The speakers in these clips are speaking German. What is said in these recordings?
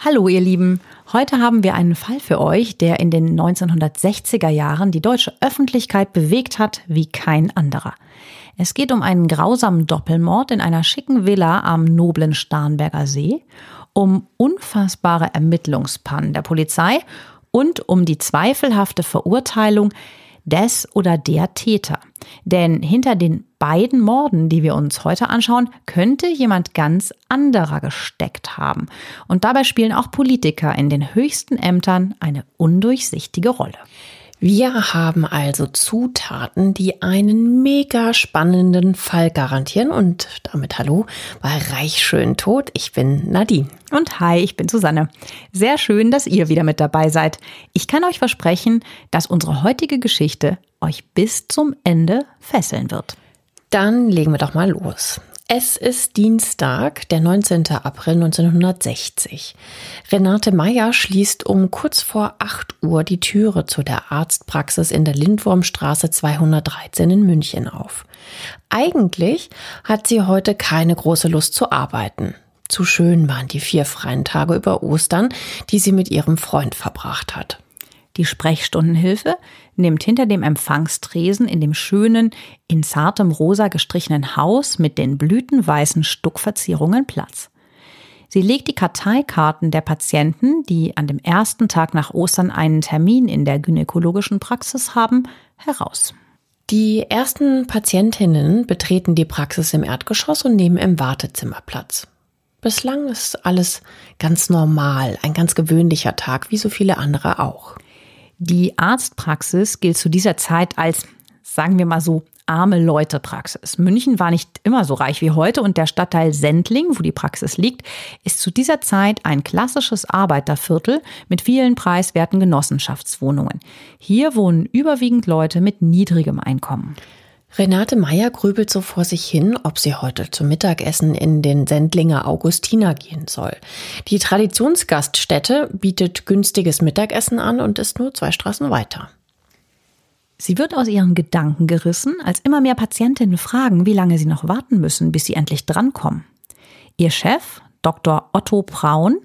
Hallo ihr Lieben, heute haben wir einen Fall für euch, der in den 1960er Jahren die deutsche Öffentlichkeit bewegt hat wie kein anderer. Es geht um einen grausamen Doppelmord in einer schicken Villa am noblen Starnberger See, um unfassbare Ermittlungspannen der Polizei und um die zweifelhafte Verurteilung des oder der Täter. Denn hinter den beiden Morden, die wir uns heute anschauen, könnte jemand ganz anderer gesteckt haben. Und dabei spielen auch Politiker in den höchsten Ämtern eine undurchsichtige Rolle. Wir haben also Zutaten, die einen mega spannenden Fall garantieren. Und damit hallo bei Reich schön tot. Ich bin Nadine. Und hi, ich bin Susanne. Sehr schön, dass ihr wieder mit dabei seid. Ich kann euch versprechen, dass unsere heutige Geschichte euch bis zum Ende fesseln wird. Dann legen wir doch mal los. Es ist Dienstag, der 19. April 1960. Renate Meyer schließt um kurz vor 8 Uhr die Türe zu der Arztpraxis in der Lindwurmstraße 213 in München auf. Eigentlich hat sie heute keine große Lust zu arbeiten. Zu schön waren die vier freien Tage über Ostern, die sie mit ihrem Freund verbracht hat. Die Sprechstundenhilfe nimmt hinter dem Empfangstresen in dem schönen, in zartem Rosa gestrichenen Haus mit den blütenweißen Stuckverzierungen Platz. Sie legt die Karteikarten der Patienten, die an dem ersten Tag nach Ostern einen Termin in der gynäkologischen Praxis haben, heraus. Die ersten Patientinnen betreten die Praxis im Erdgeschoss und nehmen im Wartezimmer Platz. Bislang ist alles ganz normal, ein ganz gewöhnlicher Tag, wie so viele andere auch. Die Arztpraxis gilt zu dieser Zeit als, sagen wir mal so, arme Leute Praxis. München war nicht immer so reich wie heute und der Stadtteil Sendling, wo die Praxis liegt, ist zu dieser Zeit ein klassisches Arbeiterviertel mit vielen preiswerten Genossenschaftswohnungen. Hier wohnen überwiegend Leute mit niedrigem Einkommen. Renate Meyer grübelt so vor sich hin, ob sie heute zum Mittagessen in den Sendlinger Augustiner gehen soll. Die Traditionsgaststätte bietet günstiges Mittagessen an und ist nur zwei Straßen weiter. Sie wird aus ihren Gedanken gerissen, als immer mehr Patientinnen fragen, wie lange sie noch warten müssen, bis sie endlich drankommen. Ihr Chef, Dr. Otto Braun,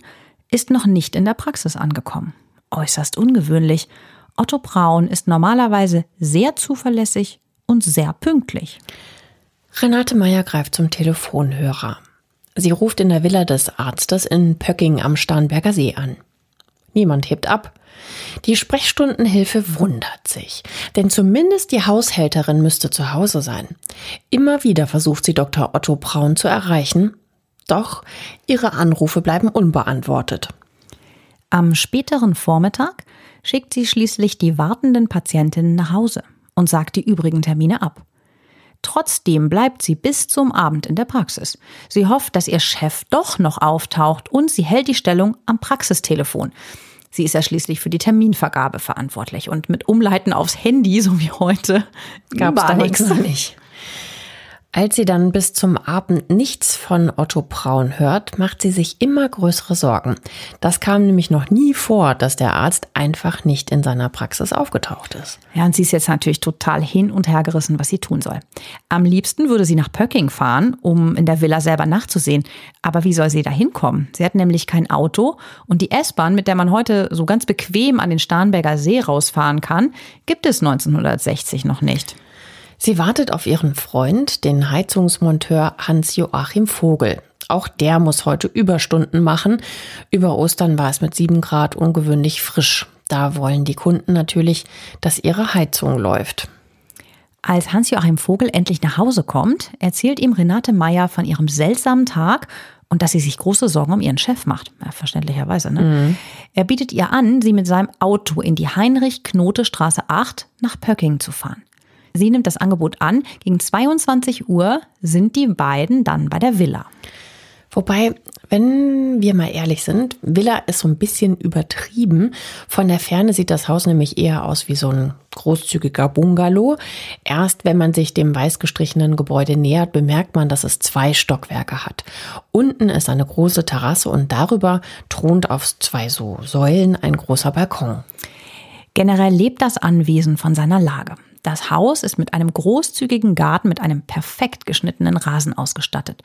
ist noch nicht in der Praxis angekommen. Äußerst ungewöhnlich. Otto Braun ist normalerweise sehr zuverlässig und sehr pünktlich. Renate Meyer greift zum Telefonhörer. Sie ruft in der Villa des Arztes in Pöcking am Starnberger See an. Niemand hebt ab. Die Sprechstundenhilfe wundert sich, denn zumindest die Haushälterin müsste zu Hause sein. Immer wieder versucht sie Dr. Otto Braun zu erreichen, doch ihre Anrufe bleiben unbeantwortet. Am späteren Vormittag schickt sie schließlich die wartenden Patientinnen nach Hause und sagt die übrigen Termine ab. Trotzdem bleibt sie bis zum Abend in der Praxis. Sie hofft, dass ihr Chef doch noch auftaucht und sie hält die Stellung am Praxistelefon. Sie ist ja schließlich für die Terminvergabe verantwortlich und mit Umleiten aufs Handy, so wie heute, gab es da nichts. Nicht. Als sie dann bis zum Abend nichts von Otto Braun hört, macht sie sich immer größere Sorgen. Das kam nämlich noch nie vor, dass der Arzt einfach nicht in seiner Praxis aufgetaucht ist. Ja, und sie ist jetzt natürlich total hin und her gerissen, was sie tun soll. Am liebsten würde sie nach Pöcking fahren, um in der Villa selber nachzusehen. Aber wie soll sie da hinkommen? Sie hat nämlich kein Auto und die S-Bahn, mit der man heute so ganz bequem an den Starnberger See rausfahren kann, gibt es 1960 noch nicht. Sie wartet auf ihren Freund, den Heizungsmonteur Hans-Joachim Vogel. Auch der muss heute Überstunden machen. Über Ostern war es mit sieben Grad ungewöhnlich frisch. Da wollen die Kunden natürlich, dass ihre Heizung läuft. Als Hans-Joachim Vogel endlich nach Hause kommt, erzählt ihm Renate Meyer von ihrem seltsamen Tag und dass sie sich große Sorgen um ihren Chef macht. Ja, verständlicherweise. Ne? Mhm. Er bietet ihr an, sie mit seinem Auto in die Heinrich-Knote-Straße 8 nach Pöcking zu fahren. Sie nimmt das Angebot an. Gegen 22 Uhr sind die beiden dann bei der Villa. Wobei, wenn wir mal ehrlich sind, Villa ist so ein bisschen übertrieben. Von der Ferne sieht das Haus nämlich eher aus wie so ein großzügiger Bungalow. Erst wenn man sich dem weiß gestrichenen Gebäude nähert, bemerkt man, dass es zwei Stockwerke hat. Unten ist eine große Terrasse und darüber thront auf zwei so Säulen ein großer Balkon. Generell lebt das Anwesen von seiner Lage. Das Haus ist mit einem großzügigen Garten mit einem perfekt geschnittenen Rasen ausgestattet.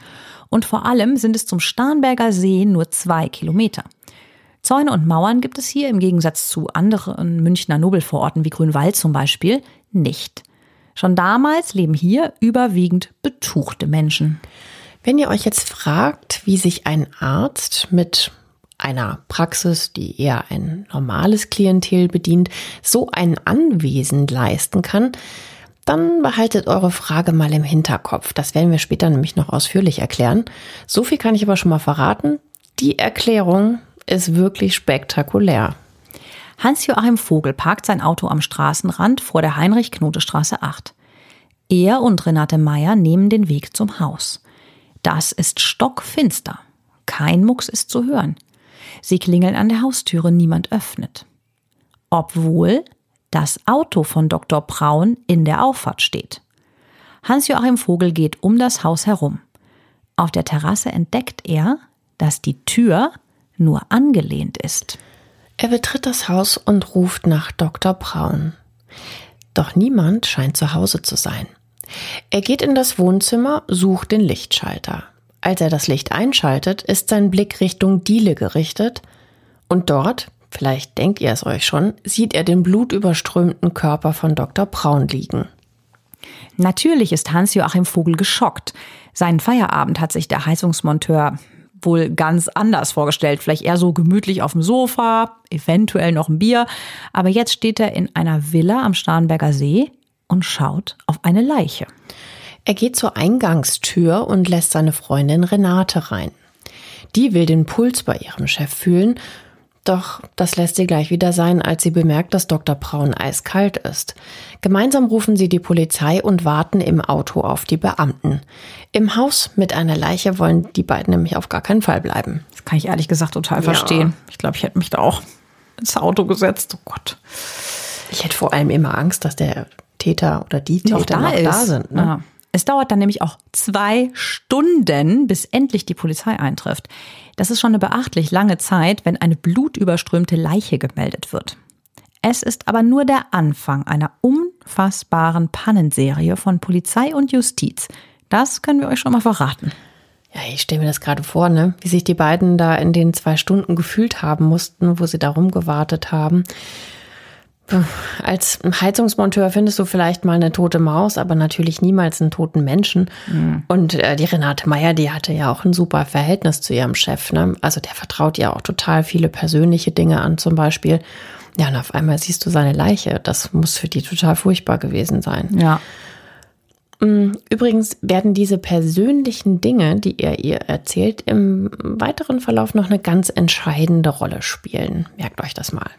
Und vor allem sind es zum Starnberger See nur zwei Kilometer. Zäune und Mauern gibt es hier im Gegensatz zu anderen Münchner Nobelvororten wie Grünwald zum Beispiel nicht. Schon damals leben hier überwiegend betuchte Menschen. Wenn ihr euch jetzt fragt, wie sich ein Arzt mit einer Praxis, die eher ein normales Klientel bedient, so ein Anwesen leisten kann, dann behaltet eure Frage mal im Hinterkopf. Das werden wir später nämlich noch ausführlich erklären. So viel kann ich aber schon mal verraten. Die Erklärung ist wirklich spektakulär. Hans-Joachim Vogel parkt sein Auto am Straßenrand vor der Heinrich-Knote-Straße 8. Er und Renate Meyer nehmen den Weg zum Haus. Das ist stockfinster. Kein Mucks ist zu hören. Sie klingeln an der Haustüre, niemand öffnet. Obwohl das Auto von Dr. Braun in der Auffahrt steht. Hans-Joachim Vogel geht um das Haus herum. Auf der Terrasse entdeckt er, dass die Tür nur angelehnt ist. Er betritt das Haus und ruft nach Dr. Braun. Doch niemand scheint zu Hause zu sein. Er geht in das Wohnzimmer, sucht den Lichtschalter. Als er das Licht einschaltet, ist sein Blick Richtung Diele gerichtet und dort, vielleicht denkt ihr es euch schon, sieht er den blutüberströmten Körper von Dr. Braun liegen. Natürlich ist Hans-Joachim Vogel geschockt. Seinen Feierabend hat sich der Heizungsmonteur wohl ganz anders vorgestellt. Vielleicht eher so gemütlich auf dem Sofa, eventuell noch ein Bier. Aber jetzt steht er in einer Villa am Starnberger See und schaut auf eine Leiche. Er geht zur Eingangstür und lässt seine Freundin Renate rein. Die will den Puls bei ihrem Chef fühlen, doch das lässt sie gleich wieder sein, als sie bemerkt, dass Dr. Braun eiskalt ist. Gemeinsam rufen sie die Polizei und warten im Auto auf die Beamten. Im Haus mit einer Leiche wollen die beiden nämlich auf gar keinen Fall bleiben. Das kann ich ehrlich gesagt total ja. verstehen. Ich glaube, ich hätte mich da auch ins Auto gesetzt. Oh Gott. Ich hätte vor allem immer Angst, dass der Täter oder die Täter noch da, noch da sind. Ne? Ja. Es dauert dann nämlich auch zwei Stunden, bis endlich die Polizei eintrifft. Das ist schon eine beachtlich lange Zeit, wenn eine blutüberströmte Leiche gemeldet wird. Es ist aber nur der Anfang einer unfassbaren Pannenserie von Polizei und Justiz. Das können wir euch schon mal verraten. Ja, ich stelle mir das gerade vor, ne? wie sich die beiden da in den zwei Stunden gefühlt haben mussten, wo sie da rumgewartet haben. Als Heizungsmonteur findest du vielleicht mal eine tote Maus, aber natürlich niemals einen toten Menschen. Mhm. Und äh, die Renate Meyer, die hatte ja auch ein super Verhältnis zu ihrem Chef. Ne? Also der vertraut ihr auch total viele persönliche Dinge an, zum Beispiel. Ja, und auf einmal siehst du seine Leiche. Das muss für die total furchtbar gewesen sein. Ja. Mm, übrigens werden diese persönlichen Dinge, die er ihr erzählt, im weiteren Verlauf noch eine ganz entscheidende Rolle spielen. Merkt euch das mal.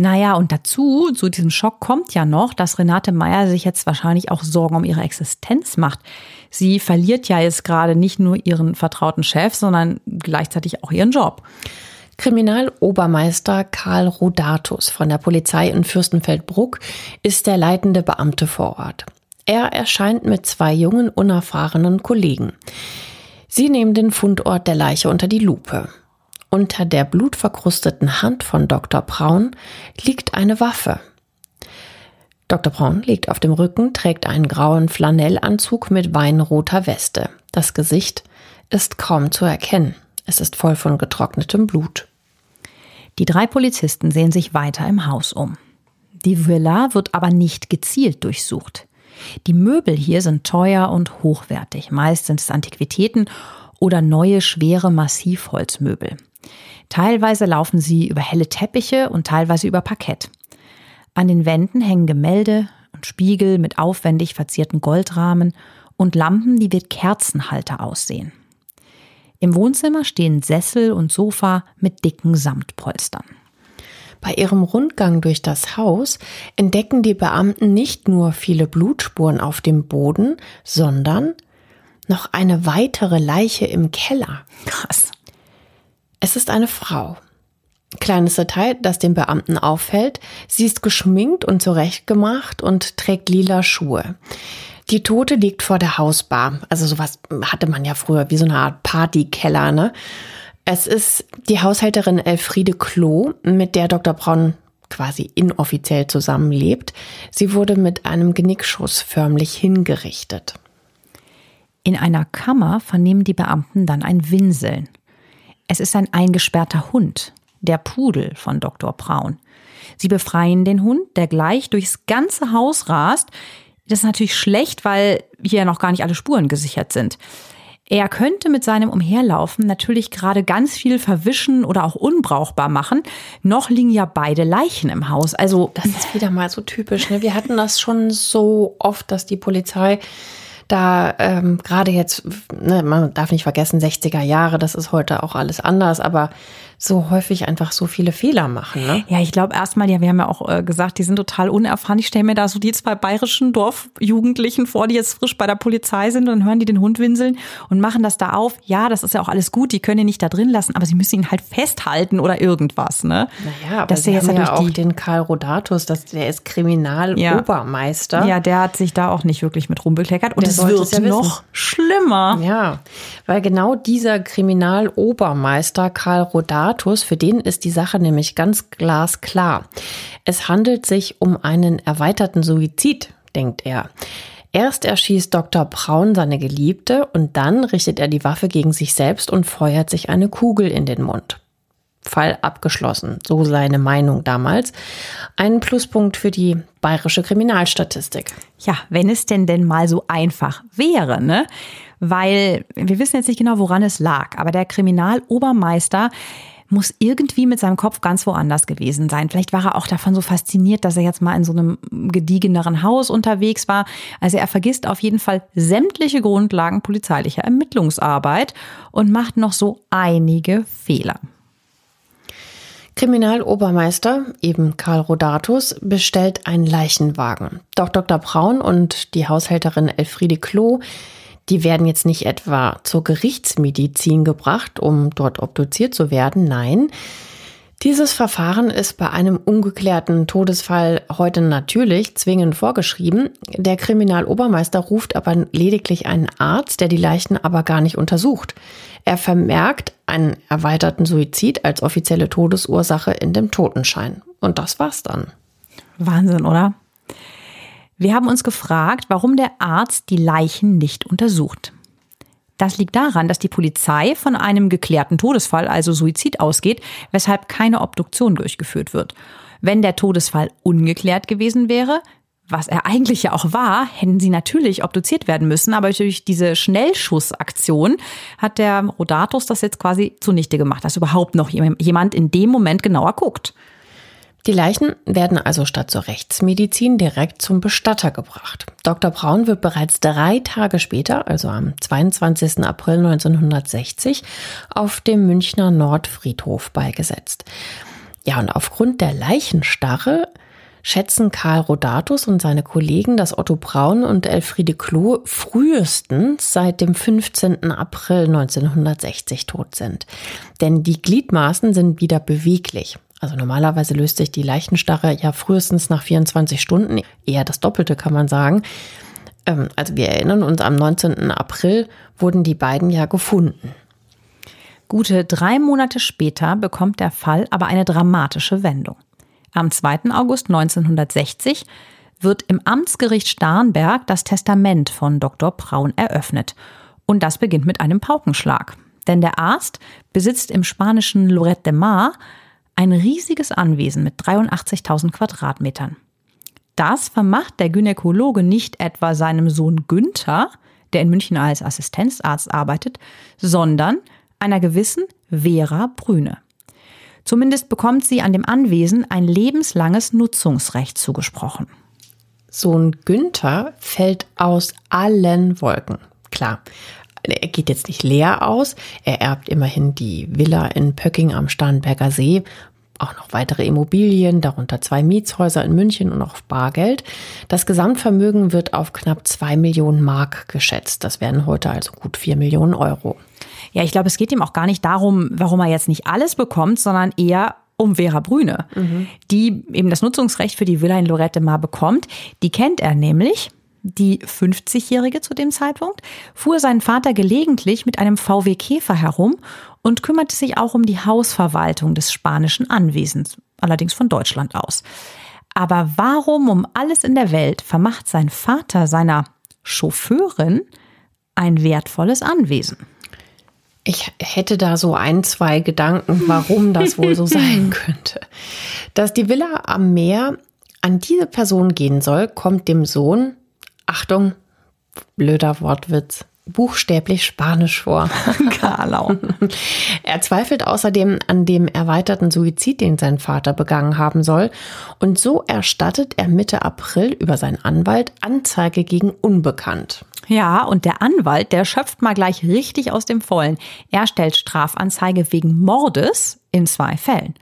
Naja, und dazu, zu diesem Schock kommt ja noch, dass Renate Meyer sich jetzt wahrscheinlich auch Sorgen um ihre Existenz macht. Sie verliert ja jetzt gerade nicht nur ihren vertrauten Chef, sondern gleichzeitig auch ihren Job. Kriminalobermeister Karl Rodatus von der Polizei in Fürstenfeldbruck ist der leitende Beamte vor Ort. Er erscheint mit zwei jungen, unerfahrenen Kollegen. Sie nehmen den Fundort der Leiche unter die Lupe. Unter der blutverkrusteten Hand von Dr. Braun liegt eine Waffe. Dr. Braun liegt auf dem Rücken, trägt einen grauen Flanellanzug mit weinroter Weste. Das Gesicht ist kaum zu erkennen. Es ist voll von getrocknetem Blut. Die drei Polizisten sehen sich weiter im Haus um. Die Villa wird aber nicht gezielt durchsucht. Die Möbel hier sind teuer und hochwertig. Meist sind es Antiquitäten oder neue schwere Massivholzmöbel. Teilweise laufen sie über helle Teppiche und teilweise über Parkett. An den Wänden hängen Gemälde und Spiegel mit aufwendig verzierten Goldrahmen und Lampen, die wie Kerzenhalter aussehen. Im Wohnzimmer stehen Sessel und Sofa mit dicken Samtpolstern. Bei ihrem Rundgang durch das Haus entdecken die Beamten nicht nur viele Blutspuren auf dem Boden, sondern noch eine weitere Leiche im Keller. Krass. Es ist eine Frau. Kleines Detail, das den Beamten auffällt. Sie ist geschminkt und zurechtgemacht und trägt lila Schuhe. Die Tote liegt vor der Hausbar. Also sowas hatte man ja früher, wie so eine Art Partykeller, ne? Es ist die Haushälterin Elfriede Klo, mit der Dr. Braun quasi inoffiziell zusammenlebt. Sie wurde mit einem Genickschuss förmlich hingerichtet. In einer Kammer vernehmen die Beamten dann ein Winseln. Es ist ein eingesperrter Hund, der Pudel von Dr. Braun. Sie befreien den Hund, der gleich durchs ganze Haus rast. Das ist natürlich schlecht, weil hier noch gar nicht alle Spuren gesichert sind. Er könnte mit seinem Umherlaufen natürlich gerade ganz viel verwischen oder auch unbrauchbar machen. Noch liegen ja beide Leichen im Haus. Also das ist wieder mal so typisch. Ne? Wir hatten das schon so oft, dass die Polizei da ähm, gerade jetzt, ne, man darf nicht vergessen, 60er Jahre, das ist heute auch alles anders, aber so häufig einfach so viele Fehler machen. Ne? Ja, ich glaube erstmal, ja, wir haben ja auch äh, gesagt, die sind total unerfahren. Ich stelle mir da so die zwei bayerischen Dorfjugendlichen vor, die jetzt frisch bei der Polizei sind und dann hören die den Hund winseln und machen das da auf. Ja, das ist ja auch alles gut, die können ihn nicht da drin lassen, aber sie müssen ihn halt festhalten oder irgendwas. Ne? Naja, aber das sie haben ja auch den Karl Rodatus, das, der ist Kriminalobermeister. Ja. ja, der hat sich da auch nicht wirklich mit rumbekleckert und es wird ja noch schlimmer. Ja, weil genau dieser Kriminalobermeister Karl Rodatus Status, für den ist die Sache nämlich ganz glasklar. Es handelt sich um einen erweiterten Suizid, denkt er. Erst erschießt Dr. Braun seine Geliebte und dann richtet er die Waffe gegen sich selbst und feuert sich eine Kugel in den Mund. Fall abgeschlossen, so seine Meinung damals. Ein Pluspunkt für die bayerische Kriminalstatistik. Ja, wenn es denn denn mal so einfach wäre, ne? Weil wir wissen jetzt nicht genau, woran es lag, aber der Kriminalobermeister muss irgendwie mit seinem Kopf ganz woanders gewesen sein. Vielleicht war er auch davon so fasziniert, dass er jetzt mal in so einem gediegeneren Haus unterwegs war. Also er vergisst auf jeden Fall sämtliche Grundlagen polizeilicher Ermittlungsarbeit und macht noch so einige Fehler. Kriminalobermeister, eben Karl Rodatus, bestellt einen Leichenwagen. Doch Dr. Braun und die Haushälterin Elfriede Klo die werden jetzt nicht etwa zur Gerichtsmedizin gebracht, um dort obduziert zu werden. Nein, dieses Verfahren ist bei einem ungeklärten Todesfall heute natürlich zwingend vorgeschrieben. Der Kriminalobermeister ruft aber lediglich einen Arzt, der die Leichen aber gar nicht untersucht. Er vermerkt einen erweiterten Suizid als offizielle Todesursache in dem Totenschein. Und das war's dann. Wahnsinn, oder? Wir haben uns gefragt, warum der Arzt die Leichen nicht untersucht. Das liegt daran, dass die Polizei von einem geklärten Todesfall, also Suizid, ausgeht, weshalb keine Obduktion durchgeführt wird. Wenn der Todesfall ungeklärt gewesen wäre, was er eigentlich ja auch war, hätten sie natürlich obduziert werden müssen, aber durch diese Schnellschussaktion hat der Rodatus das jetzt quasi zunichte gemacht, dass überhaupt noch jemand in dem Moment genauer guckt. Die Leichen werden also statt zur Rechtsmedizin direkt zum Bestatter gebracht. Dr. Braun wird bereits drei Tage später, also am 22. April 1960, auf dem Münchner Nordfriedhof beigesetzt. Ja, und aufgrund der Leichenstarre schätzen Karl Rodatus und seine Kollegen, dass Otto Braun und Elfriede Klo frühestens seit dem 15. April 1960 tot sind. Denn die Gliedmaßen sind wieder beweglich. Also normalerweise löst sich die Leichenstarre ja frühestens nach 24 Stunden, eher das Doppelte kann man sagen. Ähm, also wir erinnern uns, am 19. April wurden die beiden ja gefunden. Gute drei Monate später bekommt der Fall aber eine dramatische Wendung. Am 2. August 1960 wird im Amtsgericht Starnberg das Testament von Dr. Braun eröffnet. Und das beginnt mit einem Paukenschlag. Denn der Arzt besitzt im spanischen Lorette de Mar ein riesiges Anwesen mit 83.000 Quadratmetern. Das vermacht der Gynäkologe nicht etwa seinem Sohn Günther, der in München als Assistenzarzt arbeitet, sondern einer gewissen Vera Brüne. Zumindest bekommt sie an dem Anwesen ein lebenslanges Nutzungsrecht zugesprochen. Sohn Günther fällt aus allen Wolken. Klar, er geht jetzt nicht leer aus. Er erbt immerhin die Villa in Pöcking am Starnberger See, auch noch weitere Immobilien, darunter zwei Mietshäuser in München und auch Bargeld. Das Gesamtvermögen wird auf knapp zwei Millionen Mark geschätzt. Das wären heute also gut vier Millionen Euro. Ja, ich glaube, es geht ihm auch gar nicht darum, warum er jetzt nicht alles bekommt, sondern eher um Vera Brüne, mhm. die eben das Nutzungsrecht für die Villa in Lorette Mar bekommt. Die kennt er nämlich die 50-Jährige zu dem Zeitpunkt, fuhr sein Vater gelegentlich mit einem VW Käfer herum und kümmerte sich auch um die Hausverwaltung des spanischen Anwesens, allerdings von Deutschland aus. Aber warum um alles in der Welt vermacht sein Vater seiner Chauffeurin ein wertvolles Anwesen? Ich hätte da so ein, zwei Gedanken, warum das wohl so sein könnte. Dass die Villa am Meer an diese Person gehen soll, kommt dem Sohn Achtung, blöder Wortwitz, buchstäblich Spanisch vor. Karlau. er zweifelt außerdem an dem erweiterten Suizid, den sein Vater begangen haben soll. Und so erstattet er Mitte April über seinen Anwalt Anzeige gegen Unbekannt. Ja, und der Anwalt, der schöpft mal gleich richtig aus dem Vollen. Er stellt Strafanzeige wegen Mordes in zwei Fällen.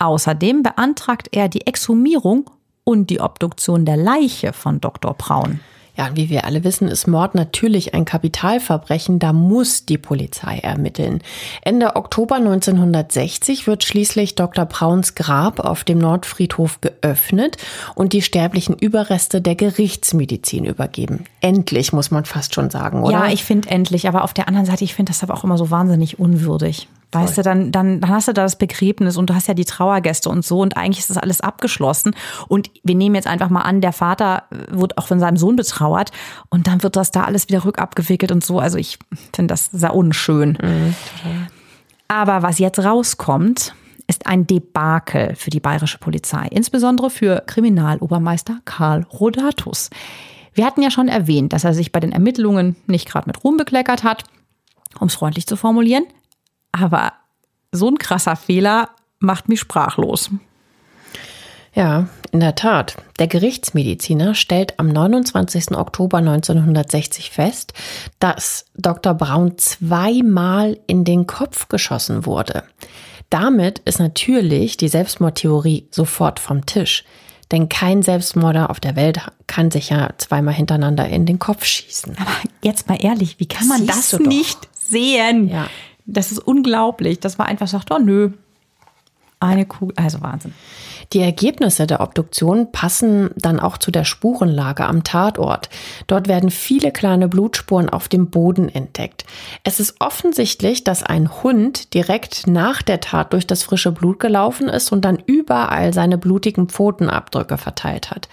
Außerdem beantragt er die Exhumierung und die Obduktion der Leiche von Dr. Braun. Ja, wie wir alle wissen, ist Mord natürlich ein Kapitalverbrechen. Da muss die Polizei ermitteln. Ende Oktober 1960 wird schließlich Dr. Brauns Grab auf dem Nordfriedhof geöffnet und die sterblichen Überreste der Gerichtsmedizin übergeben. Endlich, muss man fast schon sagen, oder? Ja, ich finde endlich. Aber auf der anderen Seite, ich finde das aber auch immer so wahnsinnig unwürdig. Weißt du, dann, dann, dann hast du da das Begräbnis und du hast ja die Trauergäste und so und eigentlich ist das alles abgeschlossen. Und wir nehmen jetzt einfach mal an, der Vater wird auch von seinem Sohn betrauert und dann wird das da alles wieder rückabgewickelt und so. Also ich finde das sehr unschön. Mhm, Aber was jetzt rauskommt, ist ein Debakel für die bayerische Polizei, insbesondere für Kriminalobermeister Karl Rodatus. Wir hatten ja schon erwähnt, dass er sich bei den Ermittlungen nicht gerade mit Ruhm bekleckert hat. Um es freundlich zu formulieren, aber so ein krasser Fehler macht mich sprachlos. Ja, in der Tat. Der Gerichtsmediziner stellt am 29. Oktober 1960 fest, dass Dr. Braun zweimal in den Kopf geschossen wurde. Damit ist natürlich die Selbstmordtheorie sofort vom Tisch. Denn kein Selbstmorder auf der Welt kann sich ja zweimal hintereinander in den Kopf schießen. Aber jetzt mal ehrlich, wie kann man das nicht sehen? Ja. Das ist unglaublich, dass man einfach sagt, oh nö, eine Kugel, also Wahnsinn. Die Ergebnisse der Obduktion passen dann auch zu der Spurenlage am Tatort. Dort werden viele kleine Blutspuren auf dem Boden entdeckt. Es ist offensichtlich, dass ein Hund direkt nach der Tat durch das frische Blut gelaufen ist und dann überall seine blutigen Pfotenabdrücke verteilt hat.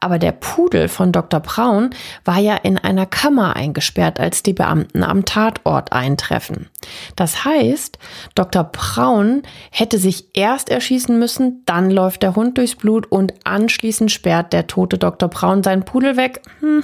Aber der Pudel von Dr. Braun war ja in einer Kammer eingesperrt, als die Beamten am Tatort eintreffen. Das heißt, Dr. Braun hätte sich erst erschießen müssen, dann läuft der Hund durchs Blut und anschließend sperrt der tote Dr. Braun seinen Pudel weg. Hm.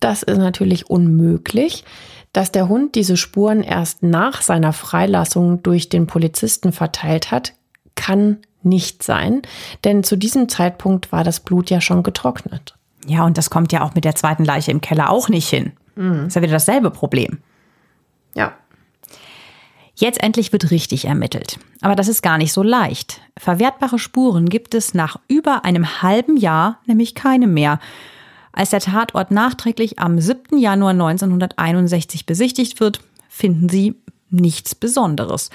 Das ist natürlich unmöglich. Dass der Hund diese Spuren erst nach seiner Freilassung durch den Polizisten verteilt hat, kann nicht sein, denn zu diesem Zeitpunkt war das Blut ja schon getrocknet. Ja, und das kommt ja auch mit der zweiten Leiche im Keller auch nicht hin. Mhm. Ist ja wieder dasselbe Problem. Jetzt endlich wird richtig ermittelt. Aber das ist gar nicht so leicht. Verwertbare Spuren gibt es nach über einem halben Jahr nämlich keine mehr. Als der Tatort nachträglich am 7. Januar 1961 besichtigt wird, finden sie nichts Besonderes.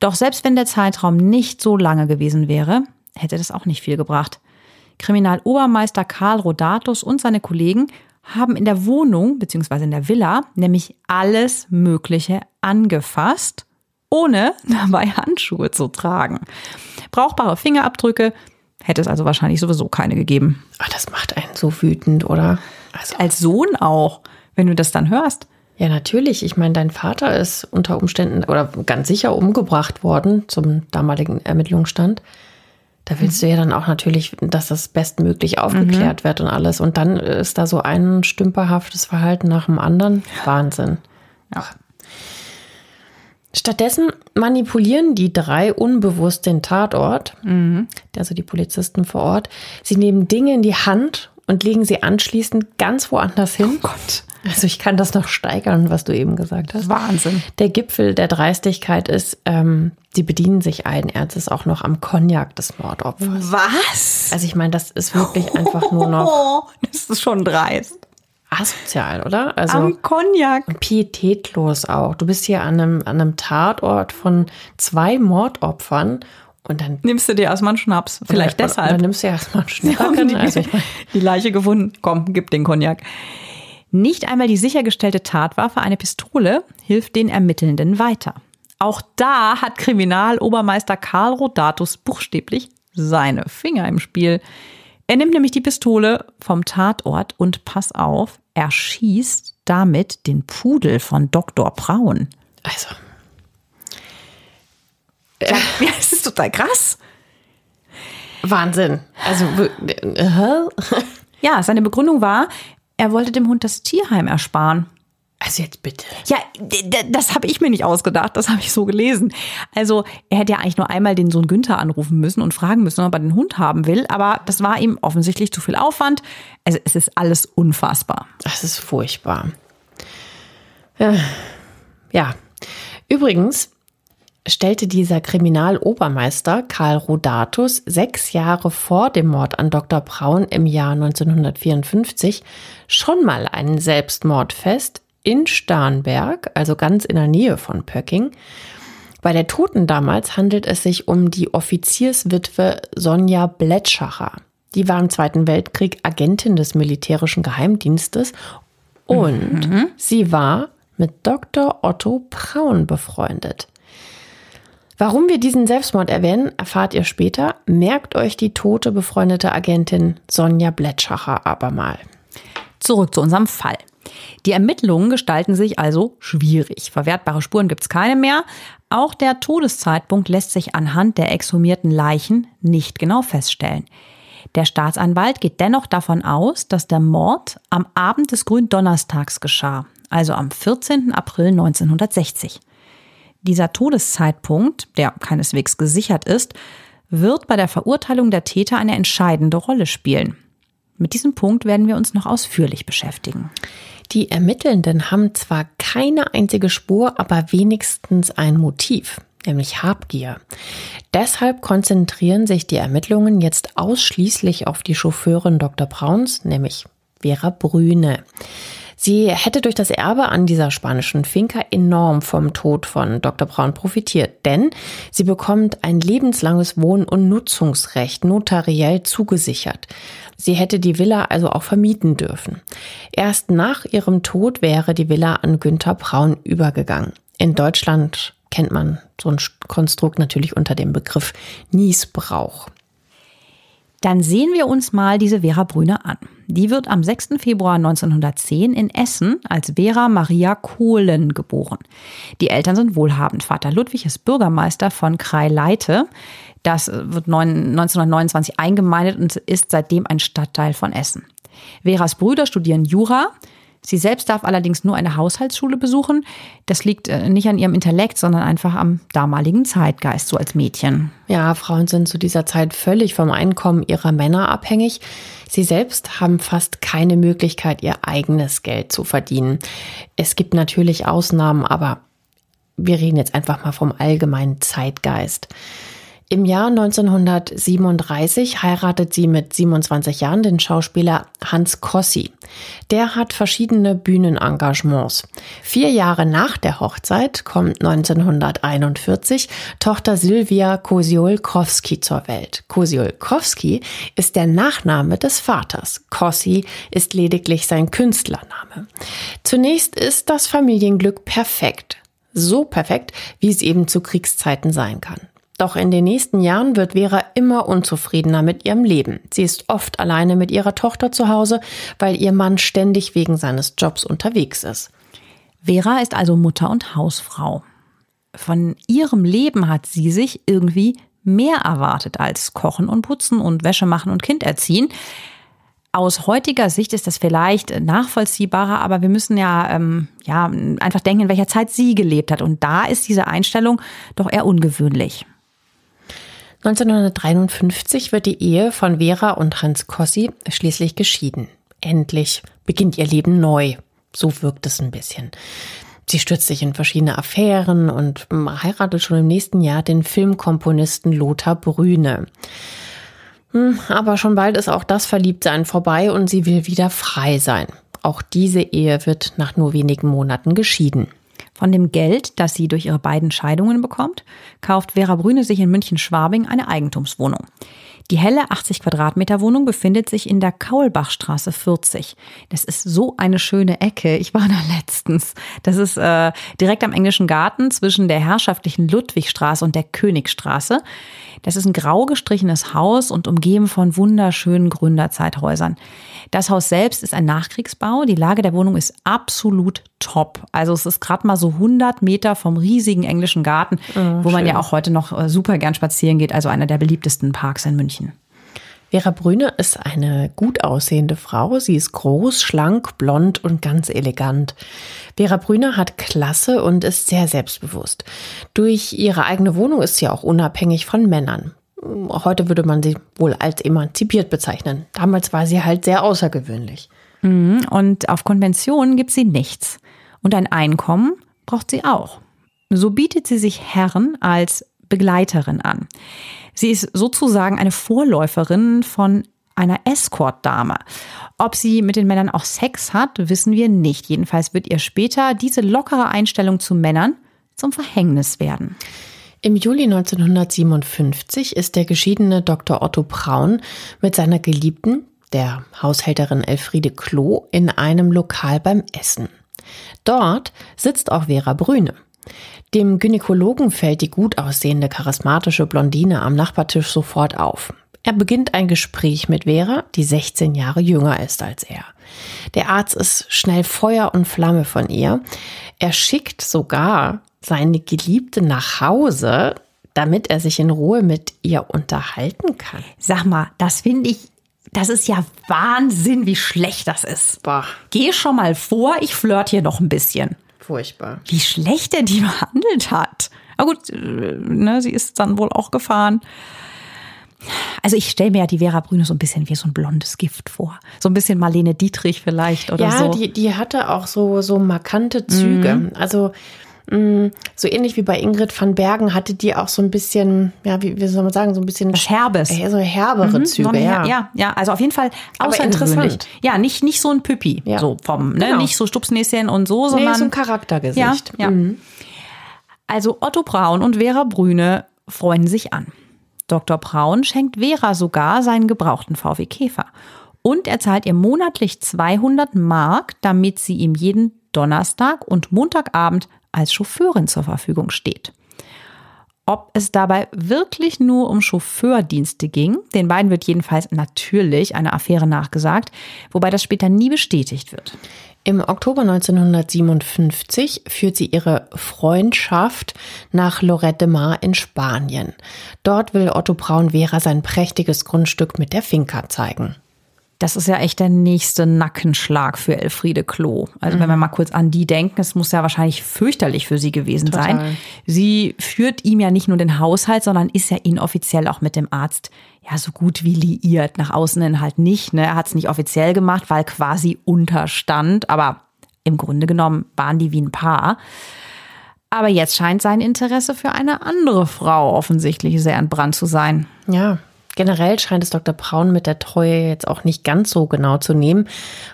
Doch selbst wenn der Zeitraum nicht so lange gewesen wäre, hätte das auch nicht viel gebracht. Kriminalobermeister Karl Rodatus und seine Kollegen haben in der Wohnung bzw. in der Villa nämlich alles Mögliche angefasst, ohne dabei Handschuhe zu tragen. Brauchbare Fingerabdrücke hätte es also wahrscheinlich sowieso keine gegeben. Ach, das macht einen so wütend, oder? Also als Sohn auch, wenn du das dann hörst. Ja, natürlich. Ich meine, dein Vater ist unter Umständen oder ganz sicher umgebracht worden zum damaligen Ermittlungsstand. Da willst du ja dann auch natürlich, dass das bestmöglich aufgeklärt mhm. wird und alles. Und dann ist da so ein stümperhaftes Verhalten nach dem anderen. Wahnsinn. Ja. Stattdessen manipulieren die drei unbewusst den Tatort, mhm. also die Polizisten vor Ort. Sie nehmen Dinge in die Hand und legen sie anschließend ganz woanders hin. Oh Gott Also ich kann das noch steigern, was du eben gesagt hast. Wahnsinn. Der Gipfel der Dreistigkeit ist, ähm, die bedienen sich allen Ernstes auch noch am Cognac des Mordopfers. Was? Also ich meine, das ist wirklich einfach nur noch Oh, das ist schon dreist. Asozial, oder? Also Am Cognac. pietätlos auch. Du bist hier an einem, an einem Tatort von zwei Mordopfern und dann Nimmst du dir erstmal einen Schnaps? Vielleicht oder, deshalb. Oder nimmst du erstmal einen Schnacken. die, Also ich meine, die Leiche gefunden. Komm, gib den Cognac. Nicht einmal die sichergestellte Tatwaffe, eine Pistole, hilft den Ermittelnden weiter. Auch da hat Kriminalobermeister Karl Rodatus buchstäblich seine Finger im Spiel. Er nimmt nämlich die Pistole vom Tatort und pass auf, er schießt damit den Pudel von Dr. Braun. also Ja, das ist total krass. Wahnsinn. Also äh? Ja, seine Begründung war, er wollte dem Hund das Tierheim ersparen. Also jetzt bitte. Ja, das habe ich mir nicht ausgedacht, das habe ich so gelesen. Also er hätte ja eigentlich nur einmal den Sohn Günther anrufen müssen und fragen müssen, ob er den Hund haben will, aber das war ihm offensichtlich zu viel Aufwand. Also es ist alles unfassbar. Das ist furchtbar. Ja. ja. Übrigens stellte dieser Kriminalobermeister Karl Rodatus sechs Jahre vor dem Mord an Dr. Braun im Jahr 1954 schon mal einen Selbstmord fest in Starnberg, also ganz in der Nähe von Pöcking. Bei der Toten damals handelt es sich um die Offizierswitwe Sonja Blätschacher. Die war im Zweiten Weltkrieg Agentin des militärischen Geheimdienstes und sie war mit Dr. Otto Braun befreundet. Warum wir diesen Selbstmord erwähnen, erfahrt ihr später. Merkt euch die tote befreundete Agentin Sonja Blätschacher aber mal. Zurück zu unserem Fall. Die Ermittlungen gestalten sich also schwierig. Verwertbare Spuren gibt es keine mehr. Auch der Todeszeitpunkt lässt sich anhand der exhumierten Leichen nicht genau feststellen. Der Staatsanwalt geht dennoch davon aus, dass der Mord am Abend des Gründonnerstags geschah, also am 14. April 1960. Dieser Todeszeitpunkt, der keineswegs gesichert ist, wird bei der Verurteilung der Täter eine entscheidende Rolle spielen. Mit diesem Punkt werden wir uns noch ausführlich beschäftigen. Die Ermittelnden haben zwar keine einzige Spur, aber wenigstens ein Motiv, nämlich Habgier. Deshalb konzentrieren sich die Ermittlungen jetzt ausschließlich auf die Chauffeurin Dr. Brauns, nämlich Vera Brüne. Sie hätte durch das Erbe an dieser spanischen Finca enorm vom Tod von Dr. Braun profitiert, denn sie bekommt ein lebenslanges Wohn- und Nutzungsrecht notariell zugesichert. Sie hätte die Villa also auch vermieten dürfen. Erst nach ihrem Tod wäre die Villa an Günther Braun übergegangen. In Deutschland kennt man so ein Konstrukt natürlich unter dem Begriff Niesbrauch. Dann sehen wir uns mal diese Vera Brüne an. Die wird am 6. Februar 1910 in Essen als Vera Maria Kohlen geboren. Die Eltern sind wohlhabend. Vater Ludwig ist Bürgermeister von Kreileite. Das wird 1929 eingemeindet und ist seitdem ein Stadtteil von Essen. Veras Brüder studieren Jura. Sie selbst darf allerdings nur eine Haushaltsschule besuchen. Das liegt äh, nicht an ihrem Intellekt, sondern einfach am damaligen Zeitgeist, so als Mädchen. Ja, Frauen sind zu dieser Zeit völlig vom Einkommen ihrer Männer abhängig. Sie selbst haben fast keine Möglichkeit, ihr eigenes Geld zu verdienen. Es gibt natürlich Ausnahmen, aber wir reden jetzt einfach mal vom allgemeinen Zeitgeist. Im Jahr 1937 heiratet sie mit 27 Jahren den Schauspieler Hans Kossi. Der hat verschiedene Bühnenengagements. Vier Jahre nach der Hochzeit kommt 1941 Tochter Sylvia Kosiolkowski zur Welt. Kosiolkowski ist der Nachname des Vaters. Kossi ist lediglich sein Künstlername. Zunächst ist das Familienglück perfekt. So perfekt, wie es eben zu Kriegszeiten sein kann. Doch in den nächsten Jahren wird Vera immer unzufriedener mit ihrem Leben. Sie ist oft alleine mit ihrer Tochter zu Hause, weil ihr Mann ständig wegen seines Jobs unterwegs ist. Vera ist also Mutter und Hausfrau. Von ihrem Leben hat sie sich irgendwie mehr erwartet als Kochen und Putzen und Wäsche machen und Kind erziehen. Aus heutiger Sicht ist das vielleicht nachvollziehbarer, aber wir müssen ja, ähm, ja einfach denken, in welcher Zeit sie gelebt hat. Und da ist diese Einstellung doch eher ungewöhnlich. 1953 wird die Ehe von Vera und Hans Kossi schließlich geschieden. Endlich beginnt ihr Leben neu. So wirkt es ein bisschen. Sie stürzt sich in verschiedene Affären und heiratet schon im nächsten Jahr den Filmkomponisten Lothar Brüne. Hm, aber schon bald ist auch das Verliebtsein vorbei und sie will wieder frei sein. Auch diese Ehe wird nach nur wenigen Monaten geschieden. Von dem Geld, das sie durch ihre beiden Scheidungen bekommt, kauft Vera Brüne sich in München-Schwabing eine Eigentumswohnung. Die helle 80 Quadratmeter Wohnung befindet sich in der Kaulbachstraße 40. Das ist so eine schöne Ecke. Ich war da letztens. Das ist äh, direkt am englischen Garten zwischen der herrschaftlichen Ludwigstraße und der Königstraße. Das ist ein grau gestrichenes Haus und umgeben von wunderschönen Gründerzeithäusern. Das Haus selbst ist ein Nachkriegsbau. Die Lage der Wohnung ist absolut top. Also es ist gerade mal so 100 Meter vom riesigen englischen Garten, oh, wo man ja auch heute noch äh, super gern spazieren geht. Also einer der beliebtesten Parks in München. Vera Brüne ist eine gut aussehende Frau. Sie ist groß, schlank, blond und ganz elegant. Vera Brüne hat Klasse und ist sehr selbstbewusst. Durch ihre eigene Wohnung ist sie auch unabhängig von Männern. Heute würde man sie wohl als emanzipiert bezeichnen. Damals war sie halt sehr außergewöhnlich. Mhm, und auf Konventionen gibt sie nichts. Und ein Einkommen braucht sie auch. So bietet sie sich Herren als Begleiterin an. Sie ist sozusagen eine Vorläuferin von einer Escort-Dame. Ob sie mit den Männern auch Sex hat, wissen wir nicht. Jedenfalls wird ihr später diese lockere Einstellung zu Männern zum Verhängnis werden. Im Juli 1957 ist der geschiedene Dr. Otto Braun mit seiner Geliebten, der Haushälterin Elfriede Klo, in einem Lokal beim Essen. Dort sitzt auch Vera Brüne. Dem Gynäkologen fällt die gut aussehende, charismatische Blondine am Nachbartisch sofort auf. Er beginnt ein Gespräch mit Vera, die 16 Jahre jünger ist als er. Der Arzt ist schnell Feuer und Flamme von ihr. Er schickt sogar seine Geliebte nach Hause, damit er sich in Ruhe mit ihr unterhalten kann. Sag mal, das finde ich, das ist ja Wahnsinn, wie schlecht das ist. Boah. Geh schon mal vor, ich flirt hier noch ein bisschen. Furchtbar. Wie schlecht er die behandelt hat. Aber gut, äh, ne, sie ist dann wohl auch gefahren. Also ich stelle mir ja die Vera Brüne so ein bisschen wie so ein blondes Gift vor. So ein bisschen Marlene Dietrich vielleicht oder ja, so. Ja, die, die hatte auch so, so markante Züge. Mhm. Also so ähnlich wie bei Ingrid van Bergen hatte die auch so ein bisschen, ja, wie, wie soll man sagen, so ein bisschen Was Herbes. Äh, so herbere mhm, Züge, ja. ja. Ja, also auf jeden Fall außergewöhnlich. Ja, nicht, nicht so ein Püppi, ja. so vom, ne? Genau. nicht so Stupsnäschen und so, sondern. Nee, so ein Charaktergesicht. Ja, ja. Mhm. Also Otto Braun und Vera Brüne freuen sich an. Dr. Braun schenkt Vera sogar seinen gebrauchten VW Käfer. Und er zahlt ihr monatlich 200 Mark, damit sie ihm jeden Donnerstag und Montagabend als Chauffeurin zur Verfügung steht. Ob es dabei wirklich nur um Chauffeurdienste ging, den beiden wird jedenfalls natürlich eine Affäre nachgesagt, wobei das später nie bestätigt wird. Im Oktober 1957 führt sie ihre Freundschaft nach Lorette de Mar in Spanien. Dort will Otto Braun Vera sein prächtiges Grundstück mit der Finca zeigen. Das ist ja echt der nächste Nackenschlag für Elfriede Klo. Also mhm. wenn wir mal kurz an die denken, es muss ja wahrscheinlich fürchterlich für sie gewesen Total. sein. Sie führt ihm ja nicht nur den Haushalt, sondern ist ja inoffiziell auch mit dem Arzt ja so gut wie liiert. Nach außen hin halt nicht. Ne? Er hat es nicht offiziell gemacht, weil quasi unterstand. Aber im Grunde genommen waren die wie ein Paar. Aber jetzt scheint sein Interesse für eine andere Frau offensichtlich sehr entbrannt zu sein. Ja, Generell scheint es Dr. Braun mit der Treue jetzt auch nicht ganz so genau zu nehmen.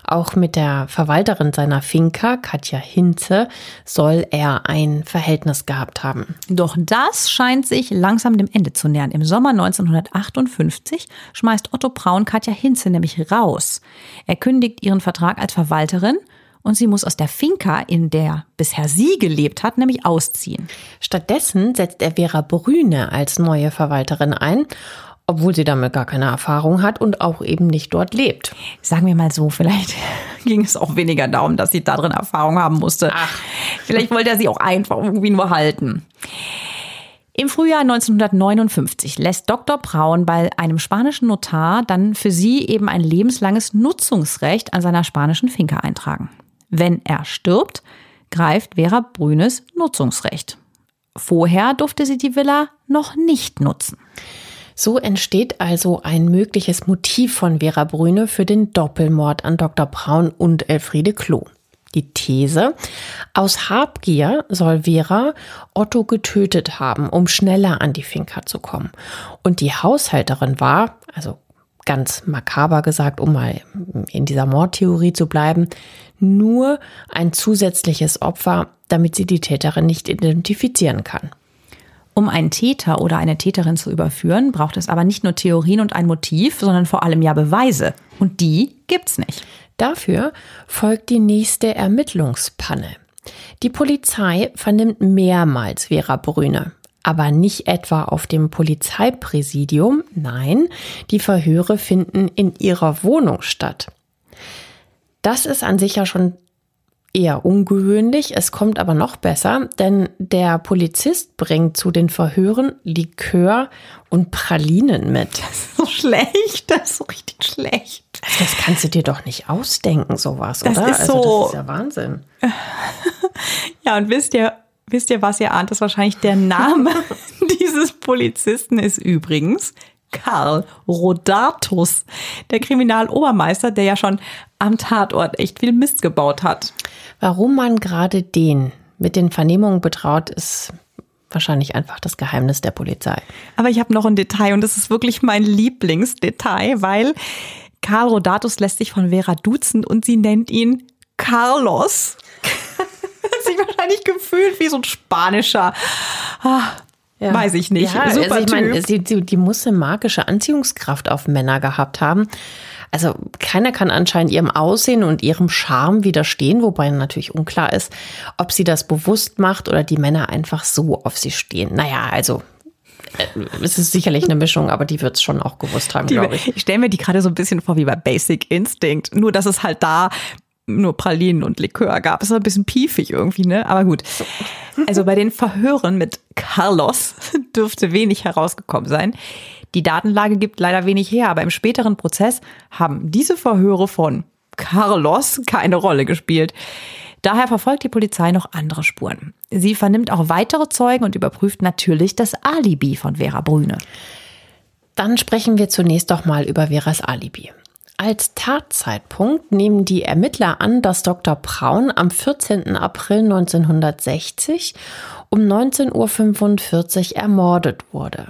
Auch mit der Verwalterin seiner Finca, Katja Hinze, soll er ein Verhältnis gehabt haben. Doch das scheint sich langsam dem Ende zu nähern. Im Sommer 1958 schmeißt Otto Braun Katja Hinze nämlich raus. Er kündigt ihren Vertrag als Verwalterin und sie muss aus der Finca, in der bisher sie gelebt hat, nämlich ausziehen. Stattdessen setzt er Vera Brüne als neue Verwalterin ein obwohl sie damit gar keine Erfahrung hat und auch eben nicht dort lebt. Sagen wir mal so, vielleicht ging es auch weniger darum, dass sie darin Erfahrung haben musste. Ach. Vielleicht wollte er sie auch einfach irgendwie nur halten. Im Frühjahr 1959 lässt Dr. Braun bei einem spanischen Notar dann für sie eben ein lebenslanges Nutzungsrecht an seiner spanischen Finca eintragen. Wenn er stirbt, greift Vera Brünes Nutzungsrecht. Vorher durfte sie die Villa noch nicht nutzen. So entsteht also ein mögliches Motiv von Vera Brüne für den Doppelmord an Dr. Braun und Elfriede Klo. Die These, aus Habgier soll Vera Otto getötet haben, um schneller an die Finca zu kommen. Und die Haushälterin war, also ganz makaber gesagt, um mal in dieser Mordtheorie zu bleiben, nur ein zusätzliches Opfer, damit sie die Täterin nicht identifizieren kann. Um einen Täter oder eine Täterin zu überführen, braucht es aber nicht nur Theorien und ein Motiv, sondern vor allem ja Beweise. Und die gibt's nicht. Dafür folgt die nächste Ermittlungspanne. Die Polizei vernimmt mehrmals Vera Brüne, aber nicht etwa auf dem Polizeipräsidium, nein, die Verhöre finden in ihrer Wohnung statt. Das ist an sich ja schon eher ungewöhnlich. Es kommt aber noch besser, denn der Polizist bringt zu den Verhören Likör und Pralinen mit. Das ist so schlecht, das ist so richtig schlecht. Also das kannst du dir doch nicht ausdenken, sowas, das oder? Ist also so, das ist ja Wahnsinn. ja, und wisst ihr, wisst ihr, was ihr ahnt? Das ist wahrscheinlich der Name dieses Polizisten ist übrigens Karl Rodatus, der Kriminalobermeister, der ja schon am Tatort echt viel Mist gebaut hat. Warum man gerade den mit den Vernehmungen betraut, ist wahrscheinlich einfach das Geheimnis der Polizei. Aber ich habe noch ein Detail und das ist wirklich mein Lieblingsdetail, weil Karl Rodatus lässt sich von Vera duzen und sie nennt ihn Carlos. sich wahrscheinlich gefühlt wie so ein spanischer. Ah, ja. Weiß ich nicht. Ja, Super also ich meine, die, die, die muss eine magische Anziehungskraft auf Männer gehabt haben. Also keiner kann anscheinend ihrem Aussehen und ihrem Charme widerstehen, wobei natürlich unklar ist, ob sie das bewusst macht oder die Männer einfach so auf sie stehen. Naja, also äh, es ist sicherlich eine Mischung, aber die wird es schon auch gewusst haben, glaube ich. Ich stelle mir die gerade so ein bisschen vor wie bei Basic Instinct, nur dass es halt da nur Pralinen und Likör gab. Es war ein bisschen piefig irgendwie, ne? Aber gut. Also bei den Verhören mit Carlos dürfte wenig herausgekommen sein. Die Datenlage gibt leider wenig her, aber im späteren Prozess haben diese Verhöre von Carlos keine Rolle gespielt. Daher verfolgt die Polizei noch andere Spuren. Sie vernimmt auch weitere Zeugen und überprüft natürlich das Alibi von Vera Brüne. Dann sprechen wir zunächst doch mal über Veras Alibi. Als Tatzeitpunkt nehmen die Ermittler an, dass Dr. Braun am 14. April 1960 um 19.45 Uhr ermordet wurde.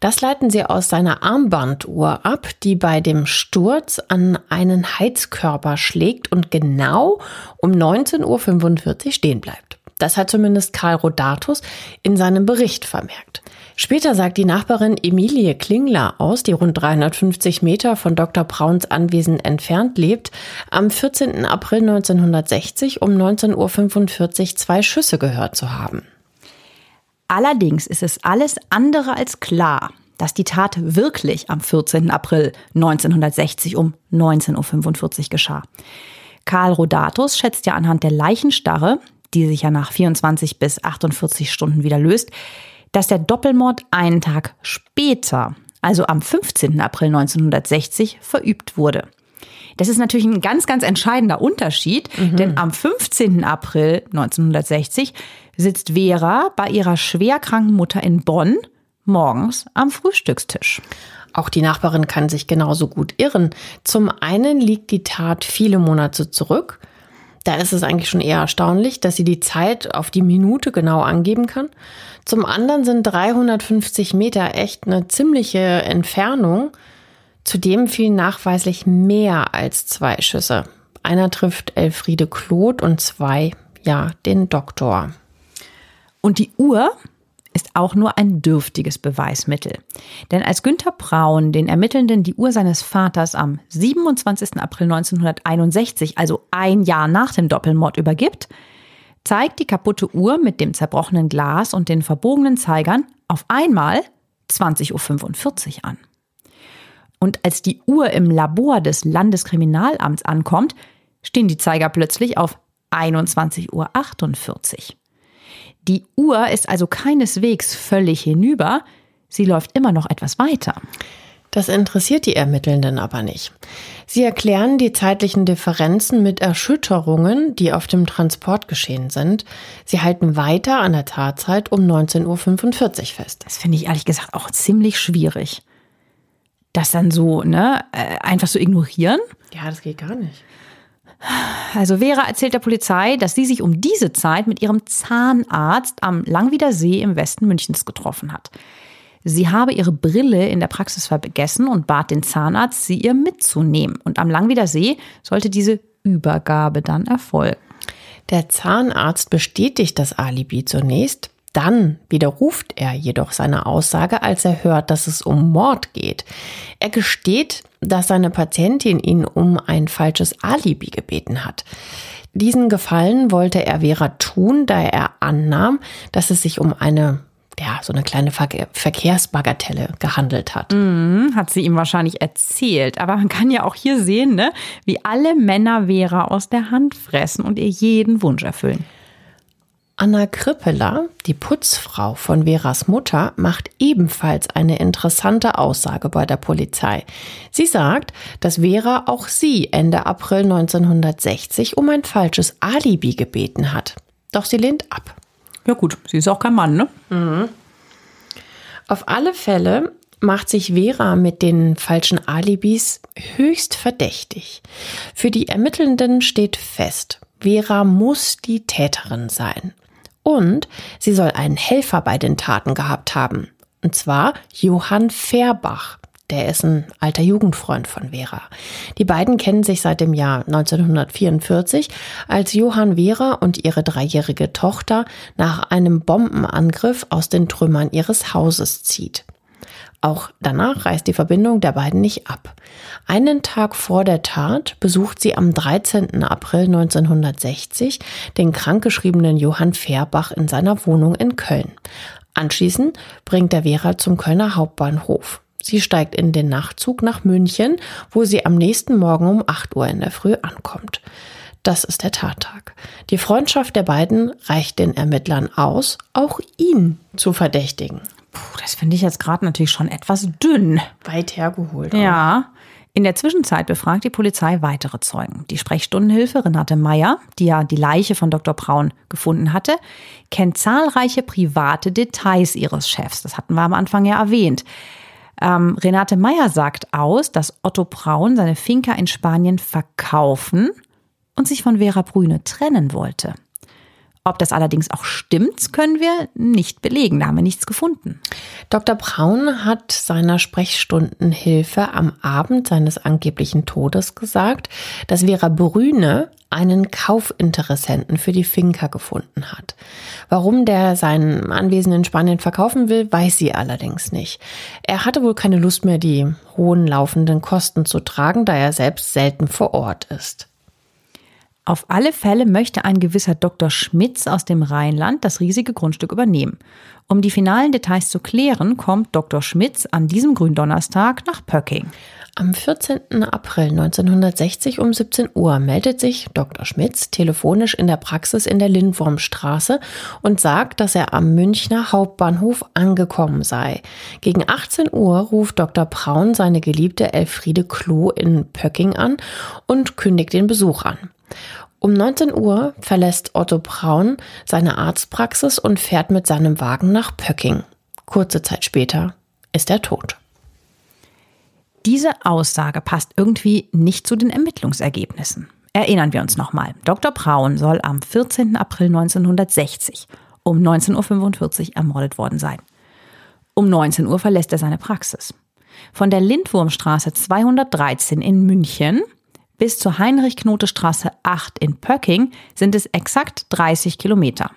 Das leiten sie aus seiner Armbanduhr ab, die bei dem Sturz an einen Heizkörper schlägt und genau um 19.45 Uhr stehen bleibt. Das hat zumindest Karl Rodatus in seinem Bericht vermerkt. Später sagt die Nachbarin Emilie Klingler aus, die rund 350 Meter von Dr. Brauns Anwesen entfernt lebt, am 14. April 1960 um 19.45 Uhr zwei Schüsse gehört zu haben. Allerdings ist es alles andere als klar, dass die Tat wirklich am 14. April 1960 um 19.45 Uhr geschah. Karl Rodatus schätzt ja anhand der Leichenstarre, die sich ja nach 24 bis 48 Stunden wieder löst, dass der Doppelmord einen Tag später, also am 15. April 1960, verübt wurde. Das ist natürlich ein ganz, ganz entscheidender Unterschied, mhm. denn am 15. April 1960 sitzt Vera bei ihrer schwerkranken Mutter in Bonn morgens am Frühstückstisch. Auch die Nachbarin kann sich genauso gut irren. Zum einen liegt die Tat viele Monate zurück da ist es eigentlich schon eher erstaunlich, dass sie die Zeit auf die Minute genau angeben kann. Zum anderen sind 350 Meter echt eine ziemliche Entfernung. Zudem fielen nachweislich mehr als zwei Schüsse. Einer trifft Elfriede Kloth und zwei, ja, den Doktor. Und die Uhr ist auch nur ein dürftiges Beweismittel. Denn als Günther Braun den Ermittelnden die Uhr seines Vaters am 27. April 1961, also ein Jahr nach dem Doppelmord, übergibt, zeigt die kaputte Uhr mit dem zerbrochenen Glas und den verbogenen Zeigern auf einmal 20.45 Uhr an. Und als die Uhr im Labor des Landeskriminalamts ankommt, stehen die Zeiger plötzlich auf 21.48 Uhr. Die Uhr ist also keineswegs völlig hinüber, sie läuft immer noch etwas weiter. Das interessiert die Ermittelnden aber nicht. Sie erklären die zeitlichen Differenzen mit Erschütterungen, die auf dem Transport geschehen sind. Sie halten weiter an der Tatzeit um 19.45 Uhr fest. Das finde ich ehrlich gesagt auch ziemlich schwierig. Das dann so, ne, äh, einfach so ignorieren? Ja, das geht gar nicht. Also Vera erzählt der Polizei, dass sie sich um diese Zeit mit ihrem Zahnarzt am Langwieder See im Westen Münchens getroffen hat. Sie habe ihre Brille in der Praxis vergessen und bat den Zahnarzt, sie ihr mitzunehmen. Und am Langwieder See sollte diese Übergabe dann erfolgen. Der Zahnarzt bestätigt das Alibi zunächst, dann widerruft er jedoch seine Aussage, als er hört, dass es um Mord geht. Er gesteht, dass seine Patientin ihn um ein falsches Alibi gebeten hat. Diesen Gefallen wollte er Vera tun, da er annahm, dass es sich um eine ja, so eine kleine Ver Verkehrsbagatelle gehandelt hat. Mhm, hat sie ihm wahrscheinlich erzählt. Aber man kann ja auch hier sehen, ne, wie alle Männer Vera aus der Hand fressen und ihr jeden Wunsch erfüllen. Anna Krippeler, die Putzfrau von Veras Mutter, macht ebenfalls eine interessante Aussage bei der Polizei. Sie sagt, dass Vera auch sie Ende April 1960 um ein falsches Alibi gebeten hat. Doch sie lehnt ab. Ja gut, sie ist auch kein Mann, ne? Mhm. Auf alle Fälle macht sich Vera mit den falschen Alibis höchst verdächtig. Für die Ermittelnden steht fest, Vera muss die Täterin sein. Und sie soll einen Helfer bei den Taten gehabt haben. Und zwar Johann Fairbach. Der ist ein alter Jugendfreund von Vera. Die beiden kennen sich seit dem Jahr 1944, als Johann Vera und ihre dreijährige Tochter nach einem Bombenangriff aus den Trümmern ihres Hauses zieht. Auch danach reißt die Verbindung der beiden nicht ab. Einen Tag vor der Tat besucht sie am 13. April 1960 den krankgeschriebenen Johann Fairbach in seiner Wohnung in Köln. Anschließend bringt er Vera zum Kölner Hauptbahnhof. Sie steigt in den Nachtzug nach München, wo sie am nächsten Morgen um 8 Uhr in der Früh ankommt. Das ist der Tattag. Die Freundschaft der beiden reicht den Ermittlern aus, auch ihn zu verdächtigen. Puh, das finde ich jetzt gerade natürlich schon etwas dünn. Weit hergeholt. Ja. In der Zwischenzeit befragt die Polizei weitere Zeugen. Die Sprechstundenhilfe Renate Meyer, die ja die Leiche von Dr. Braun gefunden hatte, kennt zahlreiche private Details ihres Chefs. Das hatten wir am Anfang ja erwähnt. Ähm, Renate Meyer sagt aus, dass Otto Braun seine Finca in Spanien verkaufen und sich von Vera Brüne trennen wollte. Ob das allerdings auch stimmt, können wir nicht belegen. Da haben wir nichts gefunden. Dr. Braun hat seiner Sprechstundenhilfe am Abend seines angeblichen Todes gesagt, dass Vera Brüne einen Kaufinteressenten für die Finca gefunden hat. Warum der sein Anwesen in Spanien verkaufen will, weiß sie allerdings nicht. Er hatte wohl keine Lust mehr, die hohen laufenden Kosten zu tragen, da er selbst selten vor Ort ist. Auf alle Fälle möchte ein gewisser Dr. Schmitz aus dem Rheinland das riesige Grundstück übernehmen. Um die finalen Details zu klären, kommt Dr. Schmitz an diesem Gründonnerstag nach Pöcking. Am 14. April 1960 um 17 Uhr meldet sich Dr. Schmitz telefonisch in der Praxis in der Lindwurmstraße und sagt, dass er am Münchner Hauptbahnhof angekommen sei. Gegen 18 Uhr ruft Dr. Braun seine geliebte Elfriede Klo in Pöcking an und kündigt den Besuch an. Um 19 Uhr verlässt Otto Braun seine Arztpraxis und fährt mit seinem Wagen nach Pöcking. Kurze Zeit später ist er tot. Diese Aussage passt irgendwie nicht zu den Ermittlungsergebnissen. Erinnern wir uns nochmal. Dr. Braun soll am 14. April 1960 um 19.45 Uhr ermordet worden sein. Um 19 Uhr verlässt er seine Praxis. Von der Lindwurmstraße 213 in München bis zur Heinrich-Knote-Straße 8 in Pöcking sind es exakt 30 Kilometer.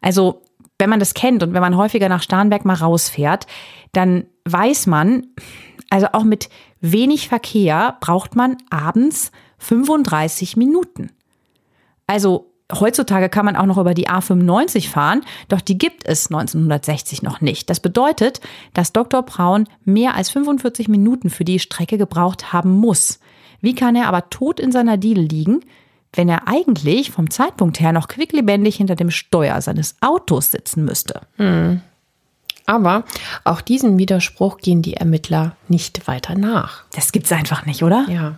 Also, wenn man das kennt und wenn man häufiger nach Starnberg mal rausfährt, dann weiß man, also auch mit wenig Verkehr braucht man abends 35 Minuten. Also heutzutage kann man auch noch über die A95 fahren, doch die gibt es 1960 noch nicht. Das bedeutet, dass Dr. Braun mehr als 45 Minuten für die Strecke gebraucht haben muss. Wie kann er aber tot in seiner Diele liegen, wenn er eigentlich vom Zeitpunkt her noch quicklebendig hinter dem Steuer seines Autos sitzen müsste? Hm. Aber auch diesen Widerspruch gehen die Ermittler nicht weiter nach. Das gibt's einfach nicht, oder? Ja.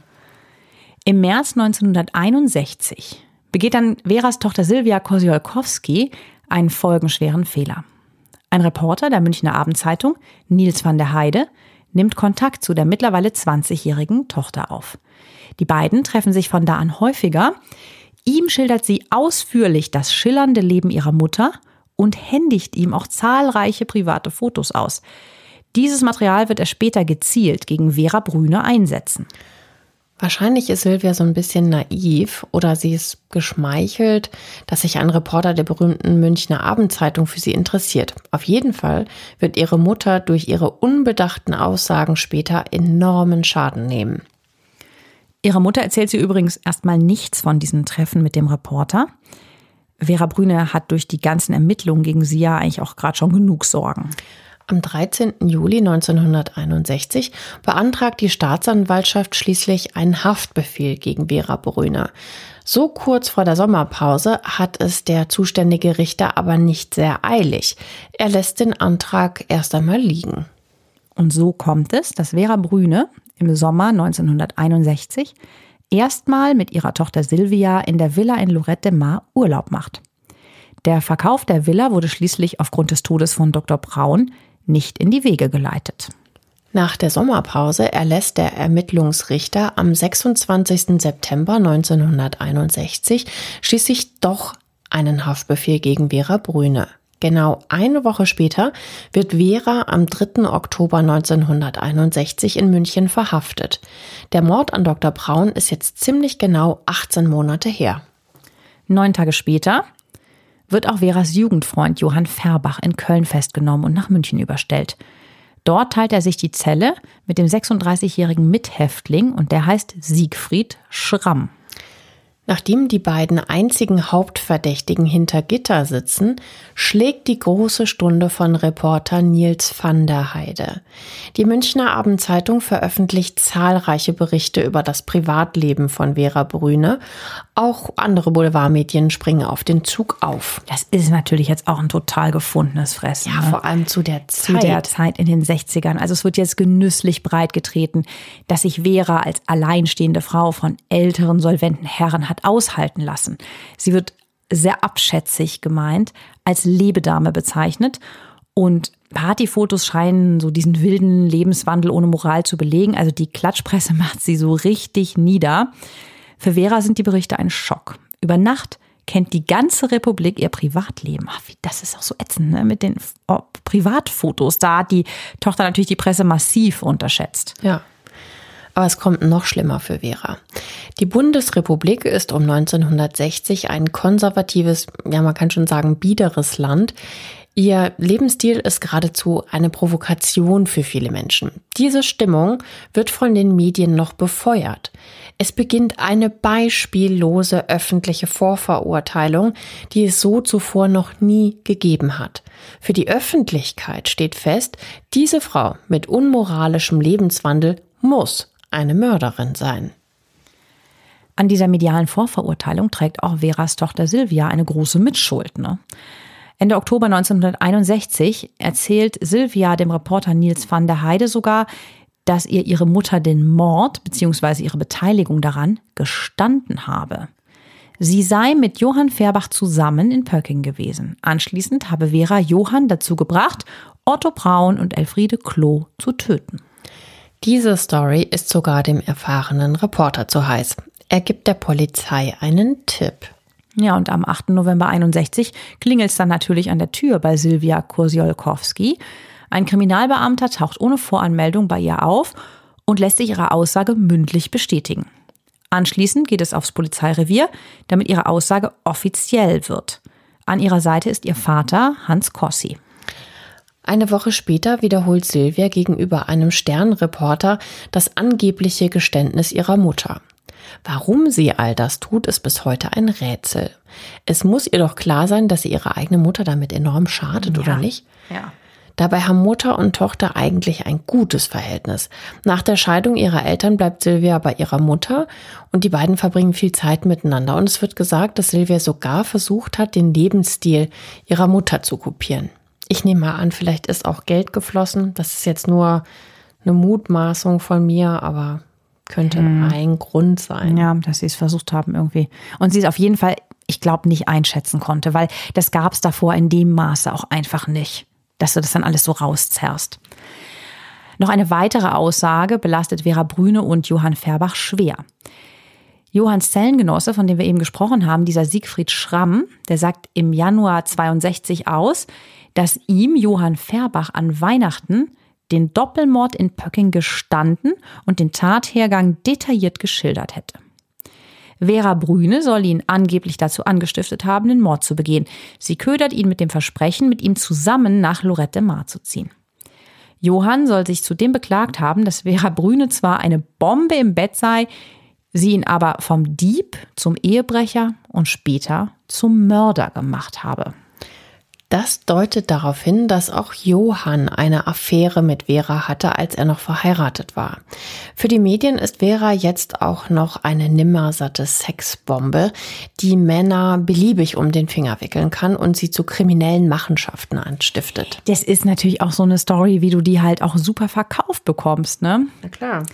Im März 1961 begeht dann Veras Tochter Silvia Kosiolkowski einen folgenschweren Fehler. Ein Reporter der Münchner Abendzeitung, Nils van der Heide, nimmt Kontakt zu der mittlerweile 20-jährigen Tochter auf. Die beiden treffen sich von da an häufiger. Ihm schildert sie ausführlich das schillernde Leben ihrer Mutter und händigt ihm auch zahlreiche private Fotos aus. Dieses Material wird er später gezielt gegen Vera Brüne einsetzen. Wahrscheinlich ist Silvia so ein bisschen naiv oder sie ist geschmeichelt, dass sich ein Reporter der berühmten Münchner Abendzeitung für sie interessiert. Auf jeden Fall wird ihre Mutter durch ihre unbedachten Aussagen später enormen Schaden nehmen. Ihrer Mutter erzählt sie übrigens erstmal nichts von diesen Treffen mit dem Reporter. Vera Brüne hat durch die ganzen Ermittlungen gegen sie ja eigentlich auch gerade schon genug Sorgen. Am 13. Juli 1961 beantragt die Staatsanwaltschaft schließlich einen Haftbefehl gegen Vera Brüne. So kurz vor der Sommerpause hat es der zuständige Richter aber nicht sehr eilig. Er lässt den Antrag erst einmal liegen. Und so kommt es, dass Vera Brüne im Sommer 1961 erstmal mit ihrer Tochter Silvia in der Villa in Lorette de Mar Urlaub macht. Der Verkauf der Villa wurde schließlich aufgrund des Todes von Dr. Braun nicht in die Wege geleitet. Nach der Sommerpause erlässt der Ermittlungsrichter am 26. September 1961 schließlich doch einen Haftbefehl gegen Vera Brüne. Genau eine Woche später wird Vera am 3. Oktober 1961 in München verhaftet. Der Mord an Dr. Braun ist jetzt ziemlich genau 18 Monate her. Neun Tage später wird auch Veras Jugendfreund Johann Färbach in Köln festgenommen und nach München überstellt. Dort teilt er sich die Zelle mit dem 36-jährigen Mithäftling und der heißt Siegfried Schramm. Nachdem die beiden einzigen Hauptverdächtigen hinter Gitter sitzen, schlägt die große Stunde von Reporter Nils van der Heide. Die Münchner Abendzeitung veröffentlicht zahlreiche Berichte über das Privatleben von Vera Brüne. Auch andere Boulevardmedien springen auf den Zug auf. Das ist natürlich jetzt auch ein total gefundenes Fressen. Ja, ne? vor allem zu der Zeit. Zu der Zeit in den 60ern. Also es wird jetzt genüsslich breitgetreten, dass sich Vera als alleinstehende Frau von älteren, solventen Herren hat hat aushalten lassen. Sie wird sehr abschätzig gemeint, als Lebedame bezeichnet und Partyfotos scheinen so diesen wilden Lebenswandel ohne Moral zu belegen. Also die Klatschpresse macht sie so richtig nieder. Für Vera sind die Berichte ein Schock. Über Nacht kennt die ganze Republik ihr Privatleben. Ach, das ist auch so ätzend, ne? Mit den oh, Privatfotos. Da hat die Tochter natürlich die Presse massiv unterschätzt. Ja. Aber es kommt noch schlimmer für Vera. Die Bundesrepublik ist um 1960 ein konservatives, ja man kann schon sagen, biederes Land. Ihr Lebensstil ist geradezu eine Provokation für viele Menschen. Diese Stimmung wird von den Medien noch befeuert. Es beginnt eine beispiellose öffentliche Vorverurteilung, die es so zuvor noch nie gegeben hat. Für die Öffentlichkeit steht fest, diese Frau mit unmoralischem Lebenswandel muss eine Mörderin sein. An dieser medialen Vorverurteilung trägt auch Veras Tochter Silvia eine große Mitschuld. Ne? Ende Oktober 1961 erzählt Silvia dem Reporter Nils van der Heide sogar, dass ihr ihre Mutter den Mord bzw. ihre Beteiligung daran gestanden habe. Sie sei mit Johann Färbach zusammen in Pöcking gewesen. Anschließend habe Vera Johann dazu gebracht, Otto Braun und Elfriede Klo zu töten. Diese Story ist sogar dem erfahrenen Reporter zu heiß. Er gibt der Polizei einen Tipp. Ja, und am 8. November 61 klingelt es dann natürlich an der Tür bei Silvia Kursiolkowski. Ein Kriminalbeamter taucht ohne Voranmeldung bei ihr auf und lässt sich ihre Aussage mündlich bestätigen. Anschließend geht es aufs Polizeirevier, damit ihre Aussage offiziell wird. An ihrer Seite ist ihr Vater Hans Kossi. Eine Woche später wiederholt Silvia gegenüber einem Sternreporter das angebliche Geständnis ihrer Mutter. Warum sie all das tut, ist bis heute ein Rätsel. Es muss ihr doch klar sein, dass sie ihre eigene Mutter damit enorm schadet, ja. oder nicht? Ja. Dabei haben Mutter und Tochter eigentlich ein gutes Verhältnis. Nach der Scheidung ihrer Eltern bleibt Silvia bei ihrer Mutter und die beiden verbringen viel Zeit miteinander. Und es wird gesagt, dass Silvia sogar versucht hat, den Lebensstil ihrer Mutter zu kopieren. Ich nehme mal an, vielleicht ist auch Geld geflossen. Das ist jetzt nur eine Mutmaßung von mir, aber könnte hm. ein Grund sein. Ja, dass sie es versucht haben irgendwie. Und sie es auf jeden Fall, ich glaube, nicht einschätzen konnte, weil das gab es davor in dem Maße auch einfach nicht, dass du das dann alles so rauszerrst. Noch eine weitere Aussage belastet Vera Brüne und Johann Färbach schwer. Johanns Zellengenosse, von dem wir eben gesprochen haben, dieser Siegfried Schramm, der sagt im Januar 62 aus, dass ihm Johann Färbach an Weihnachten den Doppelmord in Pöcking gestanden und den Tathergang detailliert geschildert hätte. Vera Brüne soll ihn angeblich dazu angestiftet haben, den Mord zu begehen. Sie ködert ihn mit dem Versprechen, mit ihm zusammen nach Lorette Mar zu ziehen. Johann soll sich zudem beklagt haben, dass Vera Brüne zwar eine Bombe im Bett sei, sie ihn aber vom Dieb zum Ehebrecher und später zum Mörder gemacht habe. Das deutet darauf hin, dass auch Johann eine Affäre mit Vera hatte, als er noch verheiratet war. Für die Medien ist Vera jetzt auch noch eine nimmersatte Sexbombe, die Männer beliebig um den Finger wickeln kann und sie zu kriminellen Machenschaften anstiftet. Das ist natürlich auch so eine Story, wie du die halt auch super verkauft bekommst, ne? Na klar.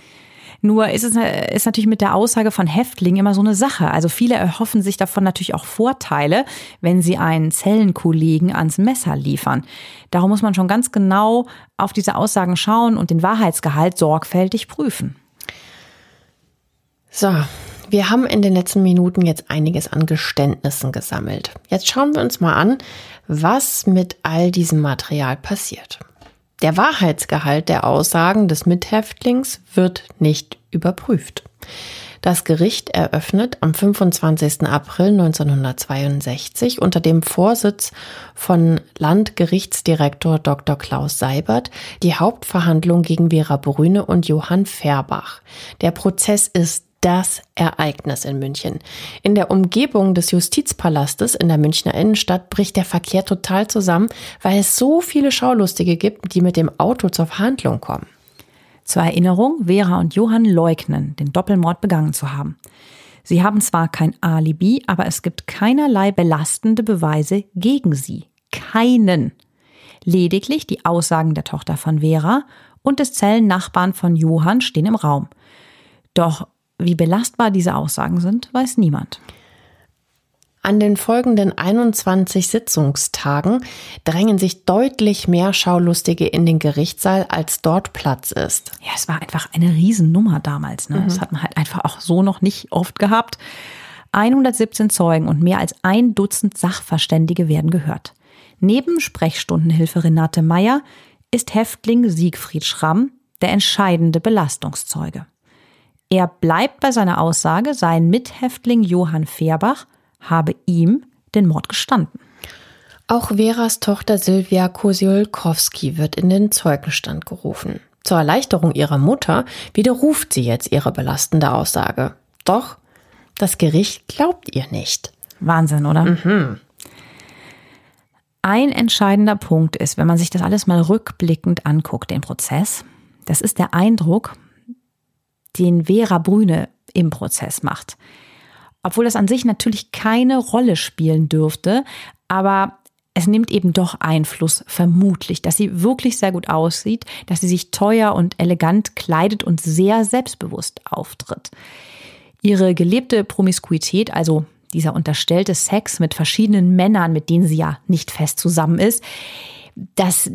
Nur ist es ist natürlich mit der Aussage von Häftlingen immer so eine Sache. Also viele erhoffen sich davon natürlich auch Vorteile, wenn sie einen Zellenkollegen ans Messer liefern. Darum muss man schon ganz genau auf diese Aussagen schauen und den Wahrheitsgehalt sorgfältig prüfen. So, wir haben in den letzten Minuten jetzt einiges an Geständnissen gesammelt. Jetzt schauen wir uns mal an, was mit all diesem Material passiert. Der Wahrheitsgehalt der Aussagen des Mithäftlings wird nicht überprüft. Das Gericht eröffnet am 25. April 1962 unter dem Vorsitz von Landgerichtsdirektor Dr. Klaus Seibert die Hauptverhandlung gegen Vera Brüne und Johann Färbach. Der Prozess ist das Ereignis in München. In der Umgebung des Justizpalastes in der Münchner Innenstadt bricht der Verkehr total zusammen, weil es so viele Schaulustige gibt, die mit dem Auto zur Verhandlung kommen. Zur Erinnerung, Vera und Johann leugnen, den Doppelmord begangen zu haben. Sie haben zwar kein Alibi, aber es gibt keinerlei belastende Beweise gegen sie. Keinen. Lediglich die Aussagen der Tochter von Vera und des Zellennachbarn von Johann stehen im Raum. Doch wie belastbar diese Aussagen sind, weiß niemand. An den folgenden 21 Sitzungstagen drängen sich deutlich mehr Schaulustige in den Gerichtssaal, als dort Platz ist. Ja, es war einfach eine Riesennummer damals. Ne? Mhm. Das hat man halt einfach auch so noch nicht oft gehabt. 117 Zeugen und mehr als ein Dutzend Sachverständige werden gehört. Neben Sprechstundenhilfe Renate Meyer ist Häftling Siegfried Schramm der entscheidende Belastungszeuge. Er bleibt bei seiner Aussage, sein Mithäftling Johann Fehrbach habe ihm den Mord gestanden. Auch Veras Tochter Silvia Kosiolkowski wird in den Zeugenstand gerufen. Zur Erleichterung ihrer Mutter widerruft sie jetzt ihre belastende Aussage. Doch das Gericht glaubt ihr nicht. Wahnsinn, oder? Mhm. Ein entscheidender Punkt ist, wenn man sich das alles mal rückblickend anguckt, den Prozess, das ist der Eindruck, den Vera Brüne im Prozess macht. Obwohl das an sich natürlich keine Rolle spielen dürfte, aber es nimmt eben doch Einfluss, vermutlich, dass sie wirklich sehr gut aussieht, dass sie sich teuer und elegant kleidet und sehr selbstbewusst auftritt. Ihre gelebte Promiskuität, also dieser unterstellte Sex mit verschiedenen Männern, mit denen sie ja nicht fest zusammen ist, das,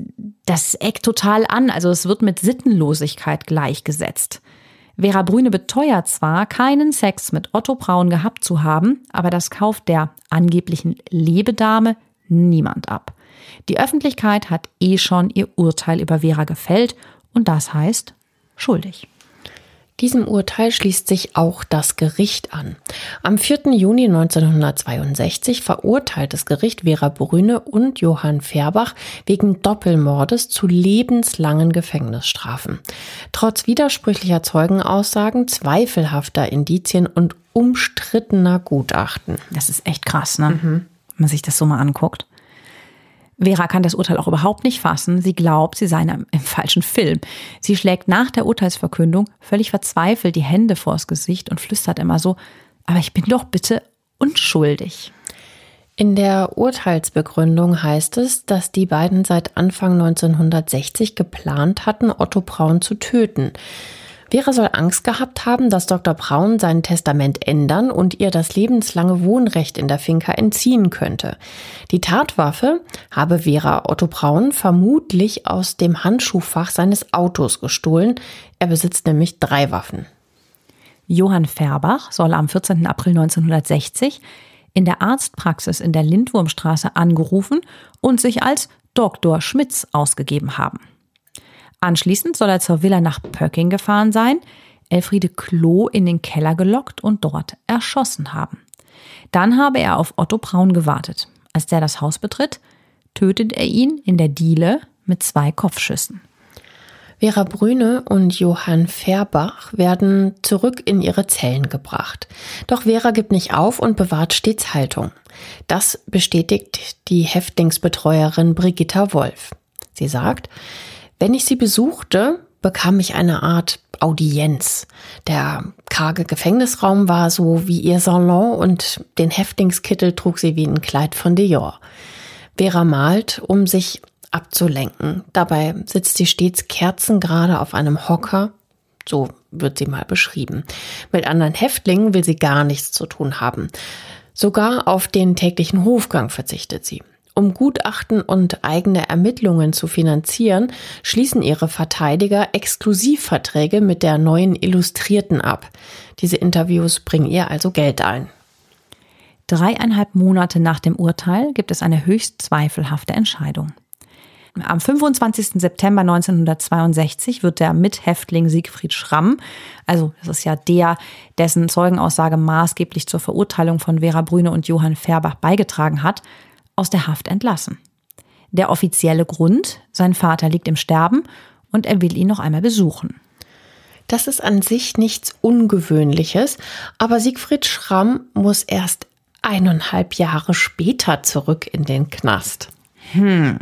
das eckt total an. Also es wird mit Sittenlosigkeit gleichgesetzt. Vera Brüne beteuert zwar, keinen Sex mit Otto Braun gehabt zu haben, aber das kauft der angeblichen Lebedame niemand ab. Die Öffentlichkeit hat eh schon ihr Urteil über Vera gefällt und das heißt schuldig. Diesem Urteil schließt sich auch das Gericht an. Am 4. Juni 1962 verurteilt das Gericht Vera Brüne und Johann Färbach wegen Doppelmordes zu lebenslangen Gefängnisstrafen. Trotz widersprüchlicher Zeugenaussagen, zweifelhafter Indizien und umstrittener Gutachten. Das ist echt krass, ne? Mhm. Wenn man sich das so mal anguckt. Vera kann das Urteil auch überhaupt nicht fassen. Sie glaubt, sie sei im, im falschen Film. Sie schlägt nach der Urteilsverkündung völlig verzweifelt die Hände vors Gesicht und flüstert immer so, aber ich bin doch bitte unschuldig. In der Urteilsbegründung heißt es, dass die beiden seit Anfang 1960 geplant hatten, Otto Braun zu töten. Vera soll Angst gehabt haben, dass Dr. Braun sein Testament ändern und ihr das lebenslange Wohnrecht in der Finca entziehen könnte. Die Tatwaffe habe Vera Otto Braun vermutlich aus dem Handschuhfach seines Autos gestohlen. Er besitzt nämlich drei Waffen. Johann Färbach soll am 14. April 1960 in der Arztpraxis in der Lindwurmstraße angerufen und sich als Dr. Schmitz ausgegeben haben. Anschließend soll er zur Villa nach Pöcking gefahren sein, Elfriede Klo in den Keller gelockt und dort erschossen haben. Dann habe er auf Otto Braun gewartet. Als der das Haus betritt, tötet er ihn in der Diele mit zwei Kopfschüssen. Vera Brüne und Johann Färbach werden zurück in ihre Zellen gebracht. Doch Vera gibt nicht auf und bewahrt stets Haltung. Das bestätigt die Häftlingsbetreuerin Brigitta Wolf. Sie sagt, wenn ich sie besuchte, bekam ich eine Art Audienz. Der karge Gefängnisraum war so wie ihr Salon und den Häftlingskittel trug sie wie ein Kleid von Dior. Vera malt, um sich abzulenken. Dabei sitzt sie stets kerzengerade auf einem Hocker. So wird sie mal beschrieben. Mit anderen Häftlingen will sie gar nichts zu tun haben. Sogar auf den täglichen Hofgang verzichtet sie. Um Gutachten und eigene Ermittlungen zu finanzieren, schließen ihre Verteidiger Exklusivverträge mit der neuen Illustrierten ab. Diese Interviews bringen ihr also Geld ein. Dreieinhalb Monate nach dem Urteil gibt es eine höchst zweifelhafte Entscheidung. Am 25. September 1962 wird der Mithäftling Siegfried Schramm, also das ist ja der, dessen Zeugenaussage maßgeblich zur Verurteilung von Vera Brüne und Johann Färbach beigetragen hat, aus der Haft entlassen. Der offizielle Grund, sein Vater liegt im Sterben und er will ihn noch einmal besuchen. Das ist an sich nichts Ungewöhnliches, aber Siegfried Schramm muss erst eineinhalb Jahre später zurück in den Knast. Hm.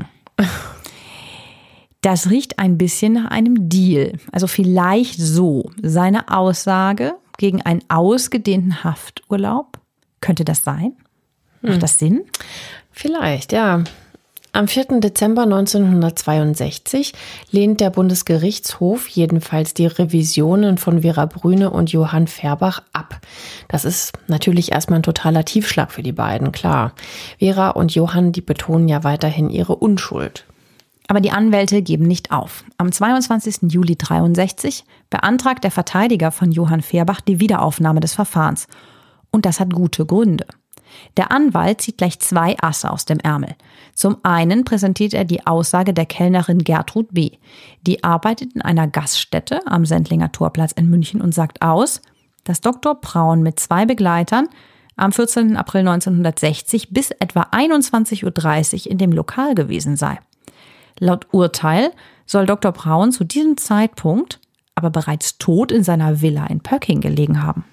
Das riecht ein bisschen nach einem Deal. Also vielleicht so. Seine Aussage gegen einen ausgedehnten Hafturlaub. Könnte das sein? Macht hm. das Sinn? Vielleicht, ja. Am 4. Dezember 1962 lehnt der Bundesgerichtshof jedenfalls die Revisionen von Vera Brüne und Johann Färbach ab. Das ist natürlich erstmal ein totaler Tiefschlag für die beiden, klar. Vera und Johann, die betonen ja weiterhin ihre Unschuld. Aber die Anwälte geben nicht auf. Am 22. Juli 63 beantragt der Verteidiger von Johann Färbach die Wiederaufnahme des Verfahrens. Und das hat gute Gründe. Der Anwalt zieht gleich zwei Asse aus dem Ärmel. Zum einen präsentiert er die Aussage der Kellnerin Gertrud B. Die arbeitet in einer Gaststätte am Sendlinger Torplatz in München und sagt aus, dass Dr. Braun mit zwei Begleitern am 14. April 1960 bis etwa 21.30 Uhr in dem Lokal gewesen sei. Laut Urteil soll Dr. Braun zu diesem Zeitpunkt aber bereits tot in seiner Villa in Pöcking gelegen haben.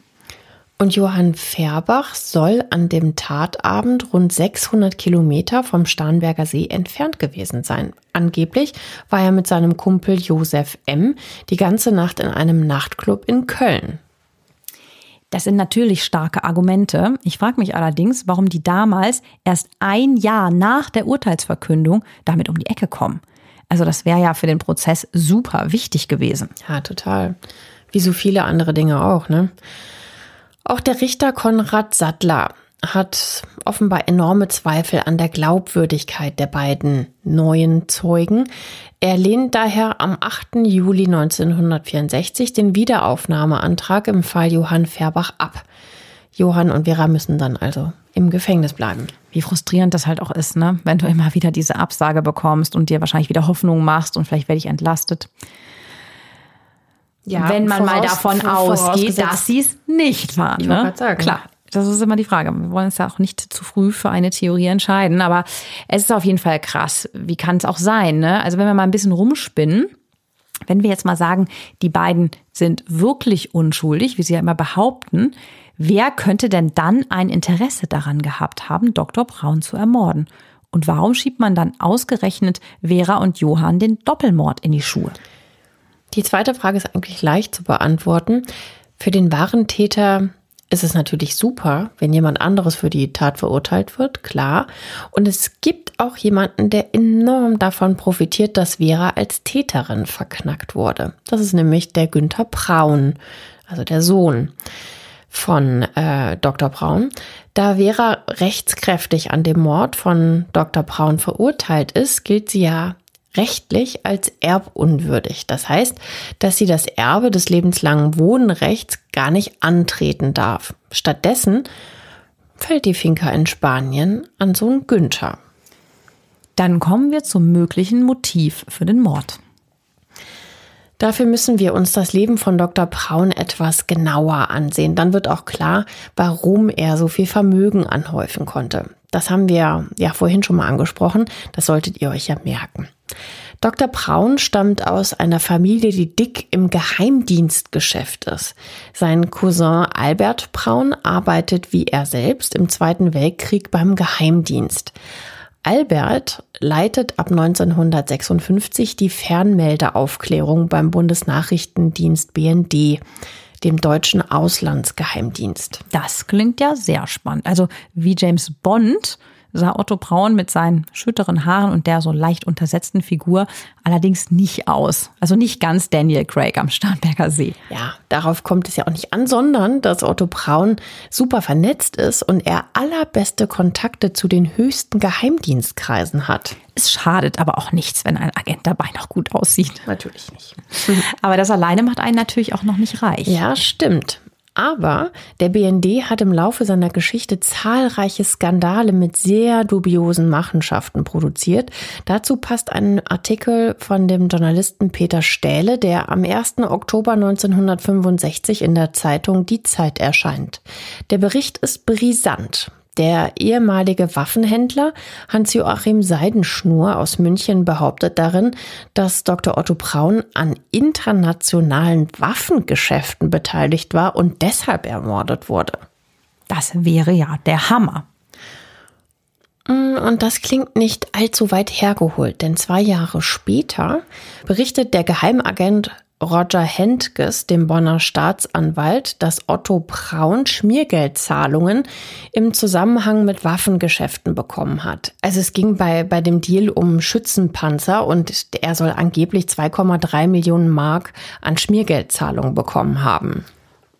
Und Johann Färbach soll an dem Tatabend rund 600 Kilometer vom Starnberger See entfernt gewesen sein. Angeblich war er mit seinem Kumpel Josef M. die ganze Nacht in einem Nachtclub in Köln. Das sind natürlich starke Argumente. Ich frage mich allerdings, warum die damals erst ein Jahr nach der Urteilsverkündung damit um die Ecke kommen. Also das wäre ja für den Prozess super wichtig gewesen. Ja, total. Wie so viele andere Dinge auch, ne? Auch der Richter Konrad Sattler hat offenbar enorme Zweifel an der Glaubwürdigkeit der beiden neuen Zeugen. Er lehnt daher am 8. Juli 1964 den Wiederaufnahmeantrag im Fall Johann Färbach ab. Johann und Vera müssen dann also im Gefängnis bleiben. Wie frustrierend das halt auch ist, ne? Wenn du immer wieder diese Absage bekommst und dir wahrscheinlich wieder Hoffnung machst und vielleicht werde ich entlastet. Ja, wenn man voraus, mal davon ausgeht, dass sie es nicht waren. Ich ne? sagen. Klar, das ist immer die Frage. Wir wollen uns ja auch nicht zu früh für eine Theorie entscheiden, aber es ist auf jeden Fall krass. Wie kann es auch sein? Ne? Also wenn wir mal ein bisschen rumspinnen, wenn wir jetzt mal sagen, die beiden sind wirklich unschuldig, wie sie ja immer behaupten, wer könnte denn dann ein Interesse daran gehabt haben, Dr. Braun zu ermorden? Und warum schiebt man dann ausgerechnet Vera und Johann den Doppelmord in die Schuhe? Die zweite Frage ist eigentlich leicht zu beantworten. Für den wahren Täter ist es natürlich super, wenn jemand anderes für die Tat verurteilt wird, klar. Und es gibt auch jemanden, der enorm davon profitiert, dass Vera als Täterin verknackt wurde. Das ist nämlich der Günther Braun, also der Sohn von äh, Dr. Braun. Da Vera rechtskräftig an dem Mord von Dr. Braun verurteilt ist, gilt sie ja rechtlich als erbunwürdig. Das heißt, dass sie das Erbe des lebenslangen Wohnrechts gar nicht antreten darf. Stattdessen fällt die Finca in Spanien an Sohn Günther. Dann kommen wir zum möglichen Motiv für den Mord. Dafür müssen wir uns das Leben von Dr. Braun etwas genauer ansehen. Dann wird auch klar, warum er so viel Vermögen anhäufen konnte. Das haben wir ja vorhin schon mal angesprochen. Das solltet ihr euch ja merken. Dr. Braun stammt aus einer Familie, die dick im Geheimdienstgeschäft ist. Sein Cousin Albert Braun arbeitet wie er selbst im Zweiten Weltkrieg beim Geheimdienst. Albert leitet ab 1956 die Fernmeldeaufklärung beim Bundesnachrichtendienst BND, dem deutschen Auslandsgeheimdienst. Das klingt ja sehr spannend. Also wie James Bond sah Otto Braun mit seinen schütteren Haaren und der so leicht untersetzten Figur allerdings nicht aus. Also nicht ganz Daniel Craig am Starnberger See. Ja, darauf kommt es ja auch nicht an, sondern dass Otto Braun super vernetzt ist und er allerbeste Kontakte zu den höchsten Geheimdienstkreisen hat. Es schadet aber auch nichts, wenn ein Agent dabei noch gut aussieht. Natürlich nicht. aber das alleine macht einen natürlich auch noch nicht reich. Ja, stimmt. Aber der BND hat im Laufe seiner Geschichte zahlreiche Skandale mit sehr dubiosen Machenschaften produziert. Dazu passt ein Artikel von dem Journalisten Peter Stähle, der am 1. Oktober 1965 in der Zeitung Die Zeit erscheint. Der Bericht ist brisant. Der ehemalige Waffenhändler Hans-Joachim Seidenschnur aus München behauptet darin, dass Dr. Otto Braun an internationalen Waffengeschäften beteiligt war und deshalb ermordet wurde. Das wäre ja der Hammer. Mm, und das klingt nicht allzu weit hergeholt, denn zwei Jahre später berichtet der Geheimagent Roger Hentges, dem Bonner Staatsanwalt, dass Otto Braun Schmiergeldzahlungen im Zusammenhang mit Waffengeschäften bekommen hat. Also es ging bei, bei dem Deal um Schützenpanzer und er soll angeblich 2,3 Millionen Mark an Schmiergeldzahlungen bekommen haben.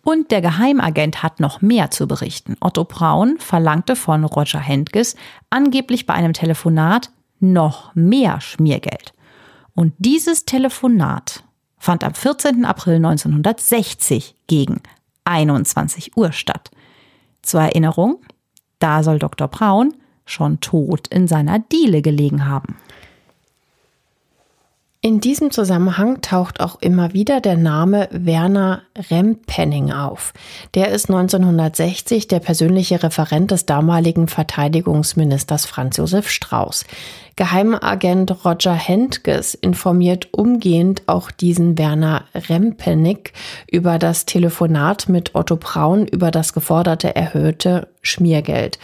Und der Geheimagent hat noch mehr zu berichten. Otto Braun verlangte von Roger Hentges angeblich bei einem Telefonat noch mehr Schmiergeld. Und dieses Telefonat fand am 14. April 1960 gegen 21 Uhr statt. Zur Erinnerung, da soll Dr. Braun schon tot in seiner Diele gelegen haben. In diesem Zusammenhang taucht auch immer wieder der Name Werner Rempenning auf. Der ist 1960 der persönliche Referent des damaligen Verteidigungsministers Franz Josef Strauß. Geheimagent Roger Hentges informiert umgehend auch diesen Werner Rempenig über das Telefonat mit Otto Braun über das geforderte erhöhte Schmiergeld.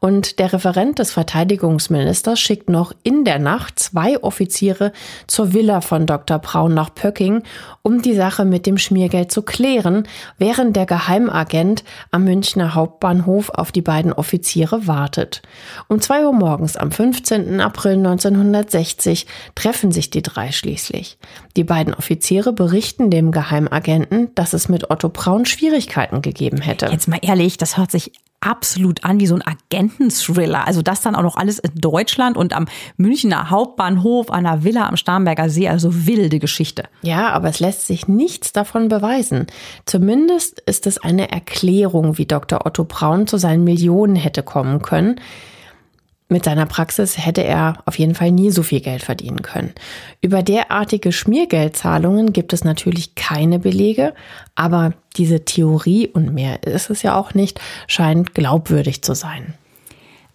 Und der Referent des Verteidigungsministers schickt noch in der Nacht zwei Offiziere zur Villa von Dr. Braun nach Pöcking, um die Sache mit dem Schmiergeld zu klären, während der Geheimagent am Münchner Hauptbahnhof auf die beiden Offiziere wartet. Um zwei Uhr morgens am 15. April 1960 treffen sich die drei schließlich. Die beiden Offiziere berichten dem Geheimagenten, dass es mit Otto Braun Schwierigkeiten gegeben hätte. Jetzt mal ehrlich, das hört sich absolut an wie so ein Agenten-Thriller. Also das dann auch noch alles in Deutschland und am Münchner Hauptbahnhof, an einer Villa am Starnberger See. Also wilde Geschichte. Ja, aber es lässt sich nichts davon beweisen. Zumindest ist es eine Erklärung, wie Dr. Otto Braun zu seinen Millionen hätte kommen können. Mit seiner Praxis hätte er auf jeden Fall nie so viel Geld verdienen können. Über derartige Schmiergeldzahlungen gibt es natürlich keine Belege, aber diese Theorie, und mehr ist es ja auch nicht, scheint glaubwürdig zu sein.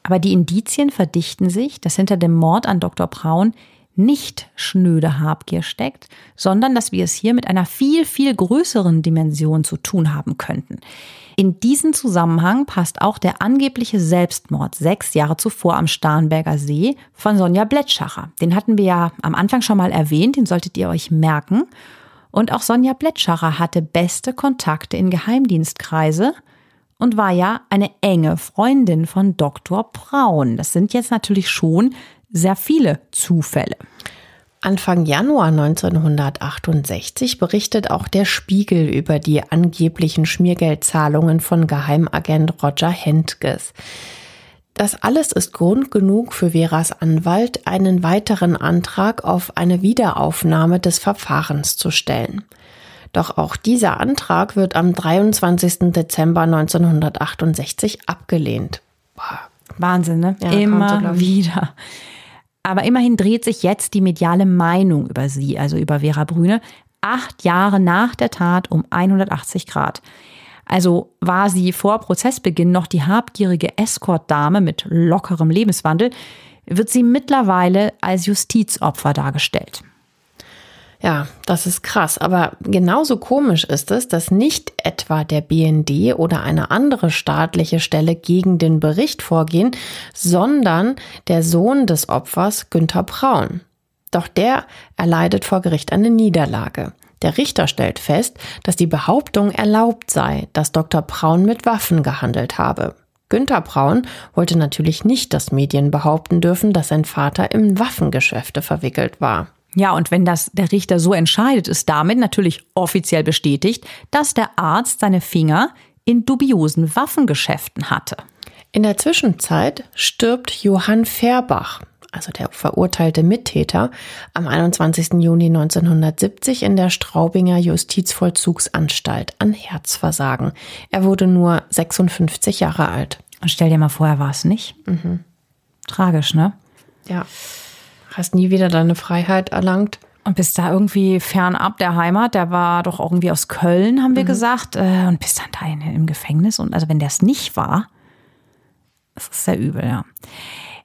Aber die Indizien verdichten sich, dass hinter dem Mord an Dr. Braun nicht schnöde Habgier steckt, sondern dass wir es hier mit einer viel, viel größeren Dimension zu tun haben könnten. In diesen Zusammenhang passt auch der angebliche Selbstmord sechs Jahre zuvor am Starnberger See von Sonja Blettschacher. Den hatten wir ja am Anfang schon mal erwähnt, den solltet ihr euch merken. Und auch Sonja Blettschacher hatte beste Kontakte in Geheimdienstkreise und war ja eine enge Freundin von Dr. Braun. Das sind jetzt natürlich schon sehr viele Zufälle. Anfang Januar 1968 berichtet auch der Spiegel über die angeblichen Schmiergeldzahlungen von Geheimagent Roger Hentges. Das alles ist Grund genug für Veras Anwalt, einen weiteren Antrag auf eine Wiederaufnahme des Verfahrens zu stellen. Doch auch dieser Antrag wird am 23. Dezember 1968 abgelehnt. Boah. Wahnsinn, ne? Ja, Immer so, wieder. Aber immerhin dreht sich jetzt die mediale Meinung über sie, also über Vera Brüne, acht Jahre nach der Tat um 180 Grad. Also war sie vor Prozessbeginn noch die habgierige Escort-Dame mit lockerem Lebenswandel, wird sie mittlerweile als Justizopfer dargestellt. Ja, das ist krass. Aber genauso komisch ist es, dass nicht etwa der BND oder eine andere staatliche Stelle gegen den Bericht vorgehen, sondern der Sohn des Opfers, Günther Braun. Doch der erleidet vor Gericht eine Niederlage. Der Richter stellt fest, dass die Behauptung erlaubt sei, dass Dr. Braun mit Waffen gehandelt habe. Günther Braun wollte natürlich nicht, dass Medien behaupten dürfen, dass sein Vater in Waffengeschäfte verwickelt war. Ja, und wenn das der Richter so entscheidet, ist damit natürlich offiziell bestätigt, dass der Arzt seine Finger in dubiosen Waffengeschäften hatte. In der Zwischenzeit stirbt Johann Fairbach, also der verurteilte Mittäter, am 21. Juni 1970 in der Straubinger Justizvollzugsanstalt an Herzversagen. Er wurde nur 56 Jahre alt. Und stell dir mal vor, er war es nicht. Mhm. Tragisch, ne? Ja. Hast nie wieder deine Freiheit erlangt. Und bist da irgendwie fernab der Heimat. Der war doch irgendwie aus Köln, haben wir mhm. gesagt. Äh, und bist dann da im Gefängnis. Und also wenn der es nicht war, das ist sehr übel, ja.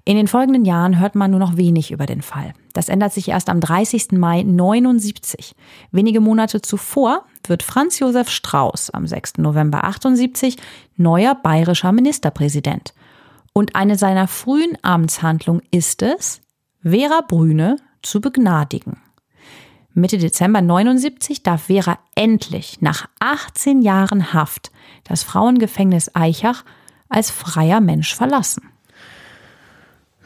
In den folgenden Jahren hört man nur noch wenig über den Fall. Das ändert sich erst am 30. Mai 79. Wenige Monate zuvor wird Franz Josef Strauß am 6. November 78 neuer bayerischer Ministerpräsident. Und eine seiner frühen Amtshandlungen ist es, Vera Brüne zu begnadigen. Mitte Dezember 79 darf Vera endlich nach 18 Jahren Haft das Frauengefängnis Eichach als freier Mensch verlassen.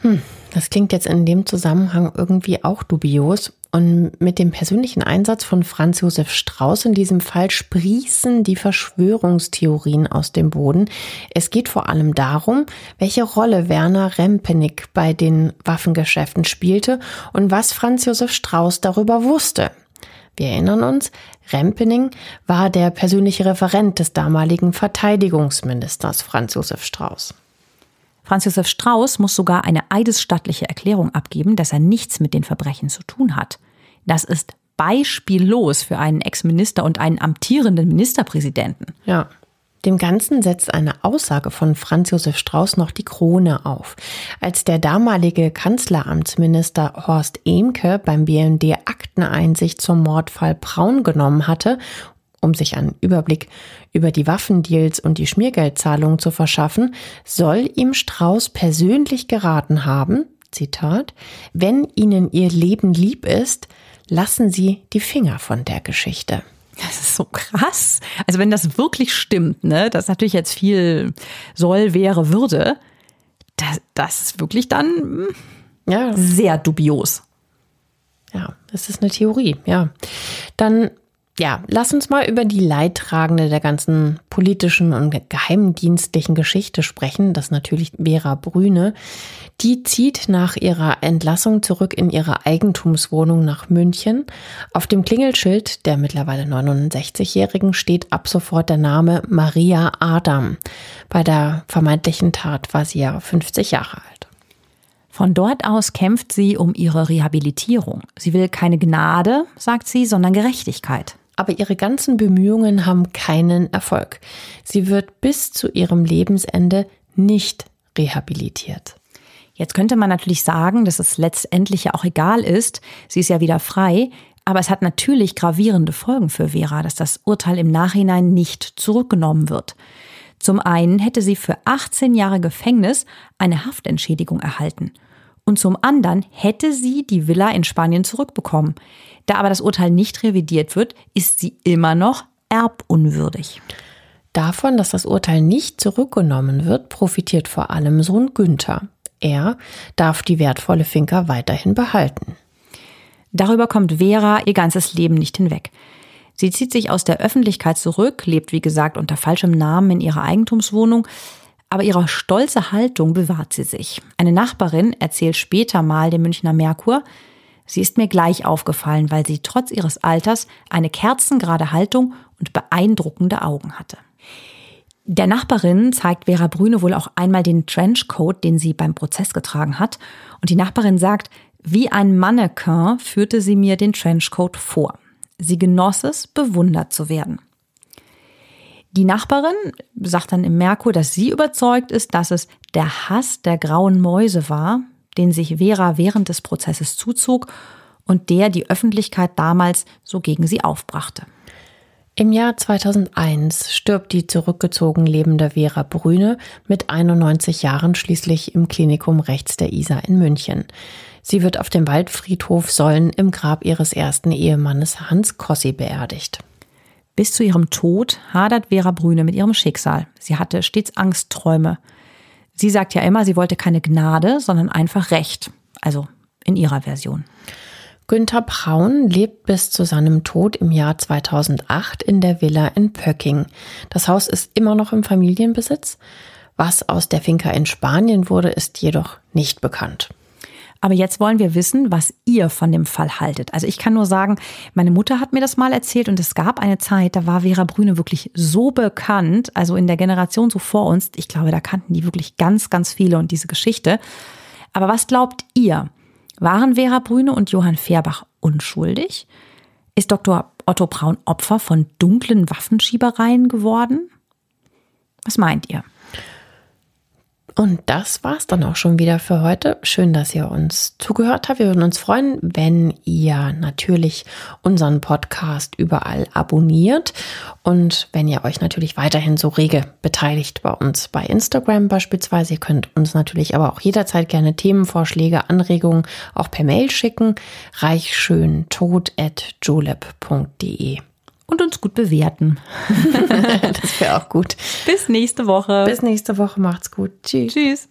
Hm, das klingt jetzt in dem Zusammenhang irgendwie auch dubios. Und mit dem persönlichen Einsatz von Franz Josef Strauß in diesem Fall sprießen die Verschwörungstheorien aus dem Boden. Es geht vor allem darum, welche Rolle Werner Rempenig bei den Waffengeschäften spielte und was Franz Josef Strauß darüber wusste. Wir erinnern uns, Rempening war der persönliche Referent des damaligen Verteidigungsministers Franz Josef Strauß. Franz Josef Strauß muss sogar eine eidesstattliche Erklärung abgeben, dass er nichts mit den Verbrechen zu tun hat. Das ist beispiellos für einen Ex-Minister und einen amtierenden Ministerpräsidenten. Ja. Dem Ganzen setzt eine Aussage von Franz Josef Strauß noch die Krone auf. Als der damalige Kanzleramtsminister Horst Ehmke beim BND Akteneinsicht zum Mordfall Braun genommen hatte um sich einen Überblick über die Waffendeals und die Schmiergeldzahlungen zu verschaffen, soll ihm Strauß persönlich geraten haben, Zitat, wenn Ihnen Ihr Leben lieb ist, lassen Sie die Finger von der Geschichte. Das ist so krass. Also wenn das wirklich stimmt, ne, das ist natürlich jetzt viel soll, wäre, würde, das, das ist wirklich dann ja. sehr dubios. Ja, das ist eine Theorie, ja. Dann ja, lass uns mal über die Leidtragende der ganzen politischen und geheimdienstlichen Geschichte sprechen. Das ist natürlich Vera Brüne. Die zieht nach ihrer Entlassung zurück in ihre Eigentumswohnung nach München. Auf dem Klingelschild der mittlerweile 69-Jährigen steht ab sofort der Name Maria Adam. Bei der vermeintlichen Tat war sie ja 50 Jahre alt. Von dort aus kämpft sie um ihre Rehabilitierung. Sie will keine Gnade, sagt sie, sondern Gerechtigkeit aber ihre ganzen Bemühungen haben keinen Erfolg. Sie wird bis zu ihrem Lebensende nicht rehabilitiert. Jetzt könnte man natürlich sagen, dass es letztendlich ja auch egal ist. Sie ist ja wieder frei. Aber es hat natürlich gravierende Folgen für Vera, dass das Urteil im Nachhinein nicht zurückgenommen wird. Zum einen hätte sie für 18 Jahre Gefängnis eine Haftentschädigung erhalten. Und zum anderen hätte sie die Villa in Spanien zurückbekommen. Da aber das Urteil nicht revidiert wird, ist sie immer noch erbunwürdig. Davon, dass das Urteil nicht zurückgenommen wird, profitiert vor allem Sohn Günther. Er darf die wertvolle Finca weiterhin behalten. Darüber kommt Vera ihr ganzes Leben nicht hinweg. Sie zieht sich aus der Öffentlichkeit zurück, lebt wie gesagt unter falschem Namen in ihrer Eigentumswohnung, aber ihre stolze Haltung bewahrt sie sich. Eine Nachbarin erzählt später mal dem Münchner Merkur, sie ist mir gleich aufgefallen, weil sie trotz ihres Alters eine kerzengerade Haltung und beeindruckende Augen hatte. Der Nachbarin zeigt Vera Brüne wohl auch einmal den Trenchcoat, den sie beim Prozess getragen hat. Und die Nachbarin sagt, wie ein Mannequin führte sie mir den Trenchcoat vor. Sie genoss es, bewundert zu werden. Die Nachbarin sagt dann im Merkur, dass sie überzeugt ist, dass es der Hass der grauen Mäuse war, den sich Vera während des Prozesses zuzog und der die Öffentlichkeit damals so gegen sie aufbrachte. Im Jahr 2001 stirbt die zurückgezogen lebende Vera Brüne mit 91 Jahren schließlich im Klinikum rechts der Isar in München. Sie wird auf dem Waldfriedhof Sollen im Grab ihres ersten Ehemannes Hans Kossi beerdigt. Bis zu ihrem Tod hadert Vera Brüne mit ihrem Schicksal. Sie hatte stets Angstträume. Sie sagt ja immer, sie wollte keine Gnade, sondern einfach Recht. Also in ihrer Version. Günther Braun lebt bis zu seinem Tod im Jahr 2008 in der Villa in Pöcking. Das Haus ist immer noch im Familienbesitz. Was aus der Finca in Spanien wurde, ist jedoch nicht bekannt. Aber jetzt wollen wir wissen, was ihr von dem Fall haltet. Also ich kann nur sagen, meine Mutter hat mir das mal erzählt und es gab eine Zeit, da war Vera Brüne wirklich so bekannt, also in der Generation so vor uns. Ich glaube, da kannten die wirklich ganz, ganz viele und diese Geschichte. Aber was glaubt ihr? Waren Vera Brüne und Johann Fehrbach unschuldig? Ist Dr. Otto Braun Opfer von dunklen Waffenschiebereien geworden? Was meint ihr? Und das war's dann auch schon wieder für heute. Schön, dass ihr uns zugehört habt. Wir würden uns freuen, wenn ihr natürlich unseren Podcast überall abonniert und wenn ihr euch natürlich weiterhin so rege beteiligt bei uns bei Instagram beispielsweise. Ihr könnt uns natürlich aber auch jederzeit gerne Themenvorschläge, Anregungen auch per Mail schicken. reichschöntod.julep.de und uns gut bewerten. das wäre auch gut. Bis nächste Woche. Bis nächste Woche. Macht's gut. Tschüss. Tschüss.